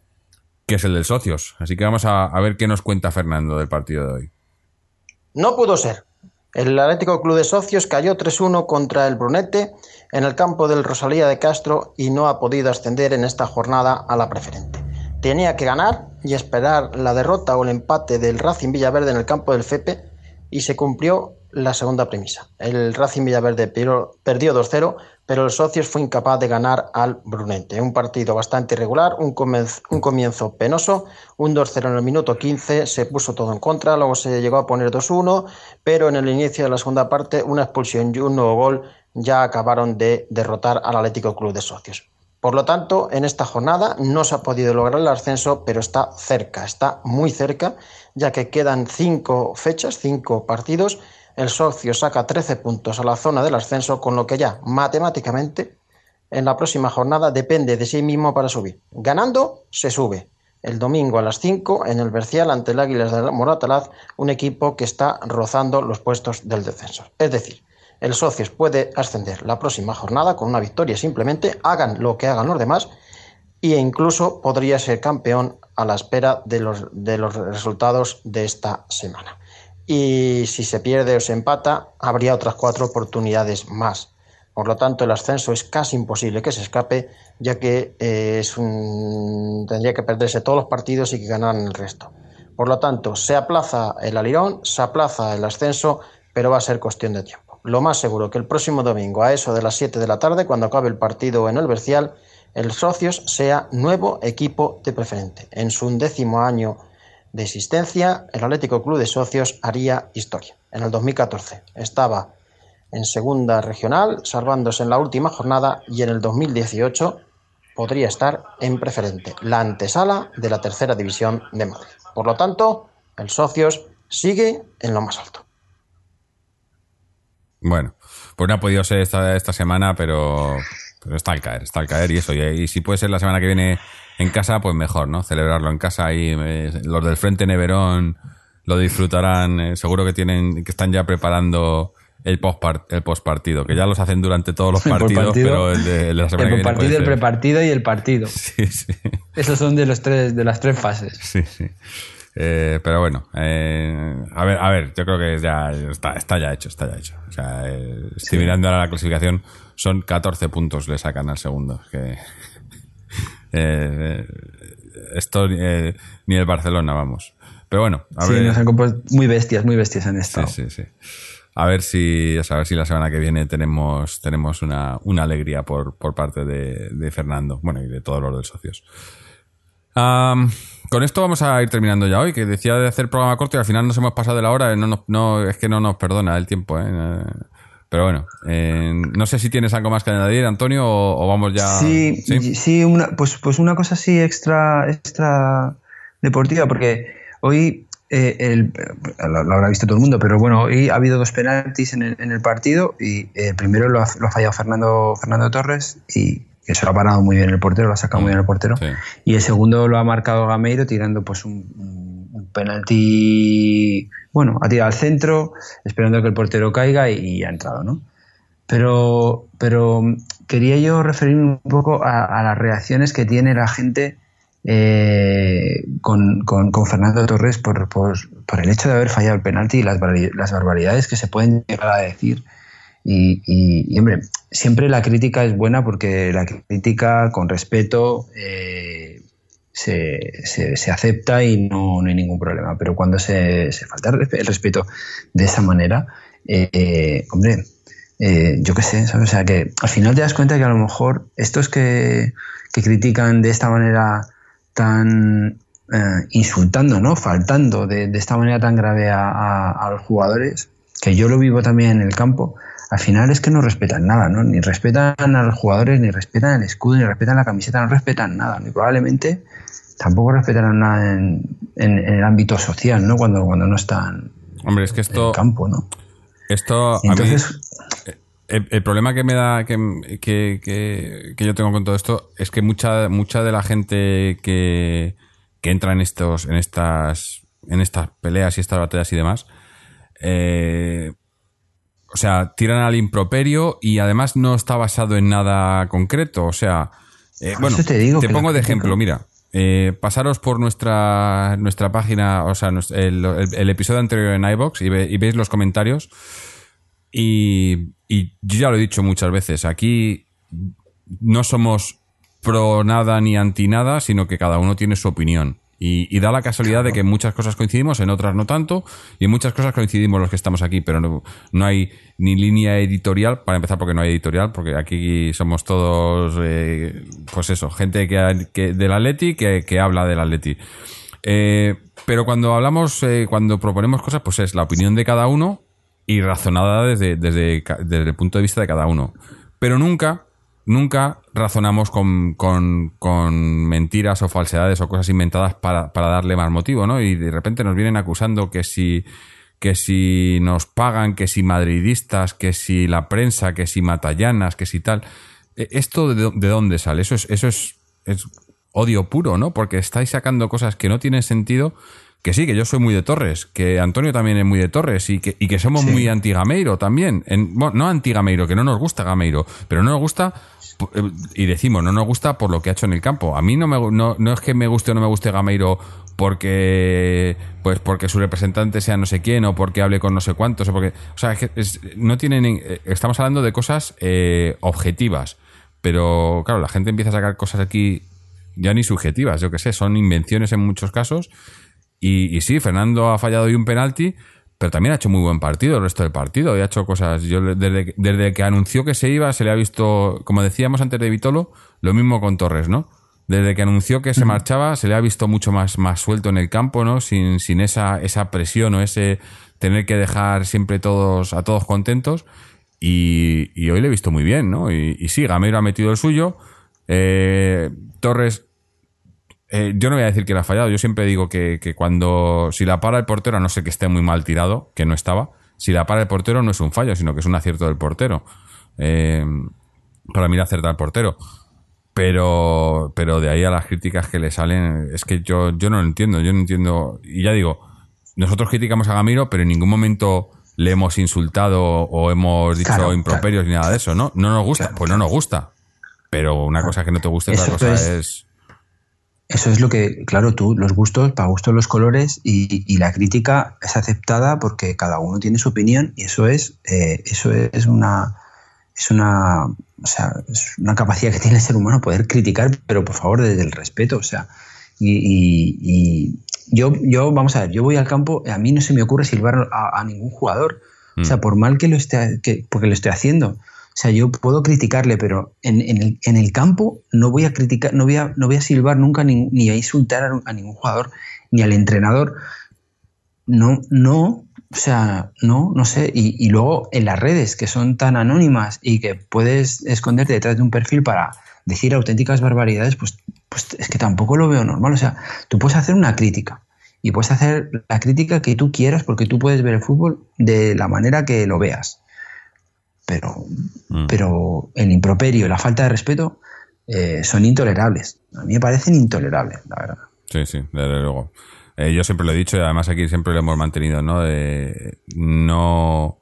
que es el del socios. Así que vamos a, a ver qué nos cuenta Fernando del partido de hoy. No pudo ser. El Atlético Club de Socios cayó 3-1 contra el Brunete en el campo del Rosalía de Castro y no ha podido ascender en esta jornada a la preferente. Tenía que ganar y esperar la derrota o el empate del Racing Villaverde en el campo del FEPE y se cumplió la segunda premisa. El Racing Villaverde perdió 2-0, pero el Socios fue incapaz de ganar al Brunete. Un partido bastante irregular, un comienzo, un comienzo penoso, un 2-0 en el minuto 15, se puso todo en contra, luego se llegó a poner 2-1, pero en el inicio de la segunda parte, una expulsión y un nuevo gol ya acabaron de derrotar al Atlético Club de Socios. Por lo tanto, en esta jornada no se ha podido lograr el ascenso, pero está cerca, está muy cerca, ya que quedan cinco fechas, cinco partidos. El socio saca 13 puntos a la zona del ascenso, con lo que ya matemáticamente en la próxima jornada depende de sí mismo para subir. Ganando, se sube. El domingo a las 5 en el Bercial ante el Águilas de Moratalaz, un equipo que está rozando los puestos del descenso. Es decir, el Socios puede ascender la próxima jornada con una victoria simplemente, hagan lo que hagan los demás, e incluso podría ser campeón a la espera de los, de los resultados de esta semana. Y si se pierde o se empata, habría otras cuatro oportunidades más. Por lo tanto, el ascenso es casi imposible que se escape, ya que eh, es tendría que perderse todos los partidos y que ganaran el resto. Por lo tanto, se aplaza el alirón, se aplaza el ascenso, pero va a ser cuestión de tiempo lo más seguro que el próximo domingo a eso de las 7 de la tarde, cuando acabe el partido en el Bercial, el Socios sea nuevo equipo de preferente. En su undécimo año de existencia, el Atlético Club de Socios haría historia. En el 2014 estaba en segunda regional, salvándose en la última jornada y en el 2018 podría estar en preferente, la antesala de la tercera división de Madrid. Por lo tanto, el Socios sigue en lo más alto. Bueno, pues no ha podido ser esta, esta semana, pero, pero está al caer, está al caer y eso. Y, y si puede ser la semana que viene en casa, pues mejor, ¿no? Celebrarlo en casa y eh, los del Frente Neverón lo disfrutarán. eh, seguro que tienen, que están ya preparando el post el postpartido, que ya los hacen durante todos los <laughs> partidos, pero el de, el de la semana El que viene partido, puede el ser. prepartido y el partido. <laughs> Sí, sí. Esos son de los tres, de las tres fases. Sí, sí. Eh, pero bueno, eh, a ver, a ver, yo creo que ya está, está ya hecho, está ya hecho. O sea, eh, estoy mirando ahora la clasificación, son 14 puntos le sacan al segundo. Que, eh, esto eh, ni el Barcelona, vamos. Pero bueno, a Sí, ver. nos han compuesto muy bestias, muy bestias Sí, sí, sí. A ver si, a ver si la semana que viene tenemos, tenemos una, una alegría por, por parte de, de Fernando, bueno, y de todos los de socios. Am, con esto vamos a ir terminando ya hoy, que decía de hacer programa corto y al final nos hemos pasado de la hora, no, nos- no es que no nos perdona el tiempo, ¿eh? Eh, Pero bueno, eh, no sé si tienes algo más que añadir, Antonio, o, o vamos ya. Sí, sí, una, pues, pues una cosa así extra, extra deportiva, porque hoy eh, el, lo, lo habrá visto todo el mundo, pero bueno, hoy ha habido dos penaltis en el, en el partido y el primero lo ha, lo ha fallado Fernando, Fernando Torres y que se lo ha parado muy bien el portero, lo ha sacado muy bien el portero. Sí. Y el segundo lo ha marcado Gameiro tirando pues un penalti, bueno, ha tirado al centro, esperando que el portero caiga y, ha entrado, ¿no? Pero, pero quería yo referirme un poco a, las reacciones que tiene la gente eh, con, con- Fernando Torres por, por- el hecho de haber fallado el penalti y las, barbaridades- que se pueden llegar a decir. Y, hombre, siempre la crítica es buena porque la crítica con respeto eh, se, se- acepta y no, no hay ningún problema. Pero cuando se, falta el respe- el respeto de esa manera, eh, hombre, eh, yo qué sé, ¿sabes? O sea, que al final te das cuenta que a lo mejor estos que, que critican de esta manera tan eh, insultando, ¿no? Faltando de, de esta manera tan grave a los jugadores, que yo lo vivo también en el campo, al final es que no respetan nada, ¿no? Ni respetan a los jugadores, ni respetan el escudo, ni respetan la camiseta, no respetan nada, ni probablemente tampoco respetarán nada en, en- en el ámbito social, ¿no? Cuando, cuando no están Hombre, es que en el campo, ¿no? esto a Y mí- entonces, El, el problema que me da que, que, que- que yo tengo con todo esto es que mucha mucha de la gente que, que entra en estos en estas en estas peleas y estas batallas y demás eh, o sea tiran al improperio y además no está basado en nada concreto o sea eh, bueno te digo pongo de ejemplo mira eh, pasaros por nuestra nuestra página o sea el, el- el episodio anterior en iBox y, ve- y veis los comentarios y, y yo ya lo he dicho muchas veces, aquí no somos pro nada ni anti nada, sino que cada uno tiene su opinión. Y, y da la casualidad de que en muchas cosas coincidimos, en otras no tanto, y en muchas cosas coincidimos los que estamos aquí, pero no, no hay ni línea editorial, para empezar porque no hay editorial, porque aquí somos todos, eh, pues eso, gente que, que del Atleti que, que habla del Atleti. Eh, pero cuando hablamos, eh, cuando proponemos cosas, pues es la opinión de cada uno y razonada desde, desde, desde el punto de vista de cada uno. Pero nunca, nunca razonamos con, con, con mentiras o falsedades o cosas inventadas para, para darle más motivo, ¿no? Y de repente nos vienen acusando que si, que si nos pagan, que si madridistas, que si la prensa, que si matallanas, que si tal. Eh, ¿Esto de, de dónde sale? Eso es, eso es, es odio puro, ¿no? Porque estáis sacando cosas que no tienen sentido. Que sí, que yo soy muy de Torres, que Antonio también es muy de Torres y que, y que somos muy anti-Gameiro también. En- bueno, no anti-Gameiro, que no nos gusta Gameiro, pero no nos gusta, y decimos, no nos gusta por lo que ha hecho en el campo. A mí no, me, no, no es que me guste o no me guste Gameiro porque pues porque su representante sea no sé quién o porque hable con no sé cuántos o porque o sea es no tienen eh, estamos hablando de cosas eh, objetivas pero claro la gente empieza a sacar cosas aquí ya ni subjetivas yo que sé son invenciones en muchos casos y, y sí, Fernando ha fallado hoy un penalti, pero también ha hecho muy buen partido el resto del partido y ha hecho cosas. Yo desde, desde que anunció que se iba, se le ha visto, como decíamos antes de Vitolo, lo mismo con Torres, ¿no? Desde que anunció que se marchaba, se le ha visto mucho más, más suelto en el campo, ¿no? Sin, sin esa, esa presión o ese tener que dejar siempre todos, a todos contentos. Y, hoy le he visto muy bien, ¿no? Y, sí, Gamero ha metido el suyo. Eh, Torres, eh, yo no voy a decir que le ha fallado. Yo siempre digo que, cuando, si la para el portero, a no sé que esté muy mal tirado, que no estaba, si la para el portero no es un fallo, sino que es un acierto del portero. Eh, para mí le acertar al portero. Pero, pero de ahí a las críticas que le salen, es que yo, yo no lo entiendo. Yo no entiendo. Y ya digo, nosotros criticamos a Gamiro, pero en ningún momento le hemos insultado o hemos dicho improperios ni nada de eso, ¿no? No nos gusta, pues no nos gusta. Pero una cosa que no te guste, otra cosa es, Eso es lo que, claro, tú, los gustos, para gustos los colores y, la crítica es aceptada porque cada uno tiene su opinión y eso es, eh, eso es una, es una, o sea, es una capacidad que tiene el ser humano poder criticar, pero por favor desde el respeto, o sea, y, yo, yo, vamos a ver, yo voy al campo, a mí no se me ocurre silbar a, ningún jugador. O sea, mm. por mal que lo esté, que, porque lo estoy haciendo. Sea, yo puedo criticarle, pero en, el, el, campo no voy a criticar, no voy a, a silbar nunca ni, a insultar a, ningún jugador, ni al entrenador. No, no, o sea, no, no sé. Y, y, luego en las redes, que son tan anónimas y que puedes esconderte detrás de un perfil para decir auténticas barbaridades, pues pues es que tampoco lo veo normal. O sea, tú puedes hacer una crítica y puedes hacer la crítica que tú quieras porque tú puedes ver el fútbol de la manera que lo veas. Pero, mm. pero el improperio y la falta de respeto eh, son intolerables. A mí me parecen intolerables, la verdad. Sí, sí, desde luego. Eh, yo siempre lo he dicho y además aquí siempre lo hemos mantenido, ¿no? no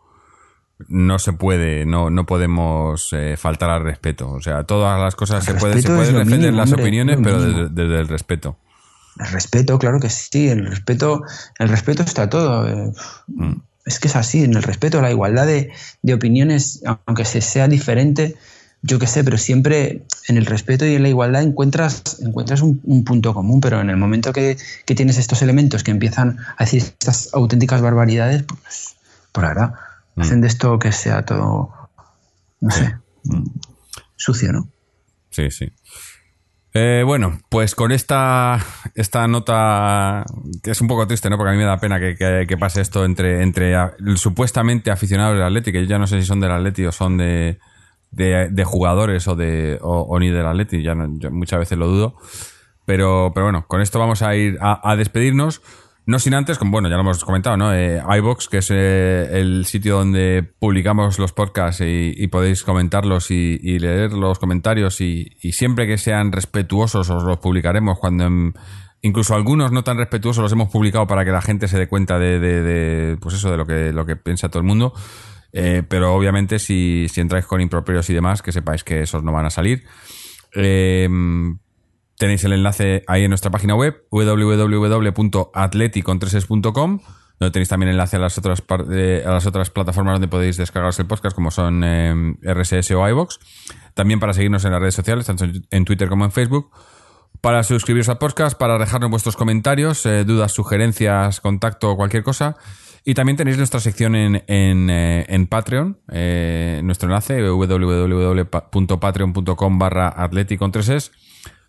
no se puede, no, no podemos eh, faltar al respeto. O sea, todas las cosas se, puede, se pueden defender las opiniones, pero desde, el respeto. El respeto, claro que sí, el respeto, el respeto está todo. Eh, mm. Es que es así, en el respeto, la igualdad de, opiniones, aunque se sea diferente, yo qué sé, pero siempre en el respeto y en la igualdad encuentras, encuentras un, punto común, pero en el momento que, que, tienes estos elementos que empiezan a decir estas auténticas barbaridades, pues, por verdad, Mm. Hacen de esto que sea todo, no sé, mm, sucio, ¿no? Sí, sí. Eh, bueno, pues con esta, esta nota, que es un poco triste, ¿no? Porque a mí me da pena que, pase esto entre, entre supuestamente aficionados del Atleti, que yo ya no sé si son del Atleti o son de, de, jugadores o, de, o, ni del Atleti, ya muchas veces lo dudo. Pero, pero bueno, con esto vamos a ir a despedirnos. No sin antes, como bueno, ya lo hemos comentado, ¿no? Eh, iBox, que es eh, el sitio donde publicamos los podcasts y, podéis comentarlos y, leer los comentarios y, siempre que sean respetuosos os los publicaremos cuando incluso algunos no tan respetuosos los hemos publicado para que la gente se dé cuenta de, pues eso, de lo que, lo que piensa todo el mundo. Eh, pero obviamente si, si entráis con improperios y demás, que sepáis que esos no van a salir. Eh, Tenéis el enlace ahí en nuestra página web, www.atleticontreses.com, donde tenéis también enlace a las otras a las otras plataformas donde podéis descargaros el podcast, como son em, RSS o iBox. También para seguirnos en las redes sociales, tanto en Twitter como en Facebook. Para suscribiros al podcast, para dejarnos vuestros comentarios, eh, dudas, sugerencias, contacto cualquier cosa. Y también tenéis nuestra sección en, en, eh, en Patreon, eh, nuestro enlace www.patreon.com barra atleticontreses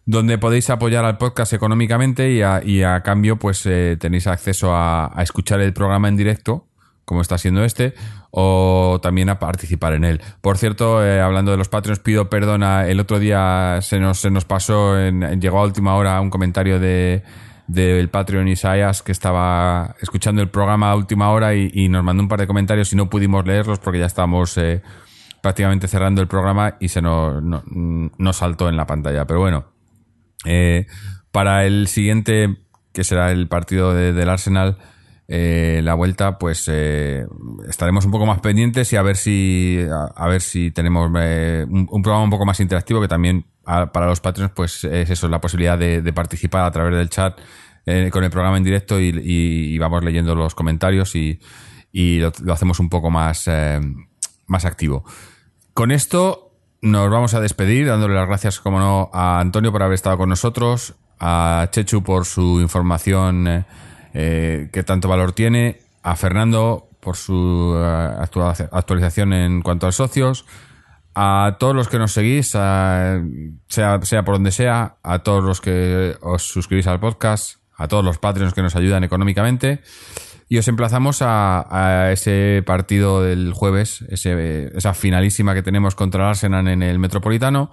donde podéis apoyar al podcast económicamente y a, cambio pues eh, tenéis acceso a, escuchar el programa en directo, como está siendo este, o también a participar en él. Por cierto, eh, hablando de los Patreons, pido perdón, el otro día se nos, se nos pasó, en, llegó a última hora un comentario de del Patreon Isaías que estaba escuchando el programa a última hora y, nos mandó un par de comentarios y no pudimos leerlos porque ya estábamos eh, prácticamente cerrando el programa y se nos no saltó en la pantalla. Pero bueno, eh, para el siguiente, que será el partido del Arsenal, eh, la vuelta, pues eh, estaremos un poco más pendientes y a ver si a, ver si tenemos un, programa un poco más interactivo que también para los patrones pues es eso, la posibilidad de, participar a través del chat con el programa en directo y, vamos leyendo los comentarios y, lo, lo, hacemos un poco más, más activo. Con esto nos vamos a despedir dándole las gracias, como no, a Antonio por haber estado con nosotros, a Chechu por su información eh, eh, que tanto valor tiene, a Fernando por su eh, actualización en cuanto a socios, a todos los que nos seguís, sea, sea por donde sea, a todos los que os suscribís al podcast, a todos los Patreons que nos ayudan económicamente. Y os emplazamos a, ese partido del jueves, esa finalísima que tenemos contra el Arsenal en el Metropolitano.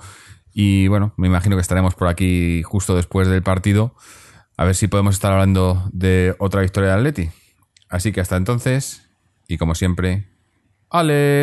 Y bueno, me imagino que estaremos por aquí justo después del partido. A ver si podemos estar hablando de otra victoria de Atleti. Así que hasta entonces, y como siempre, Aleti.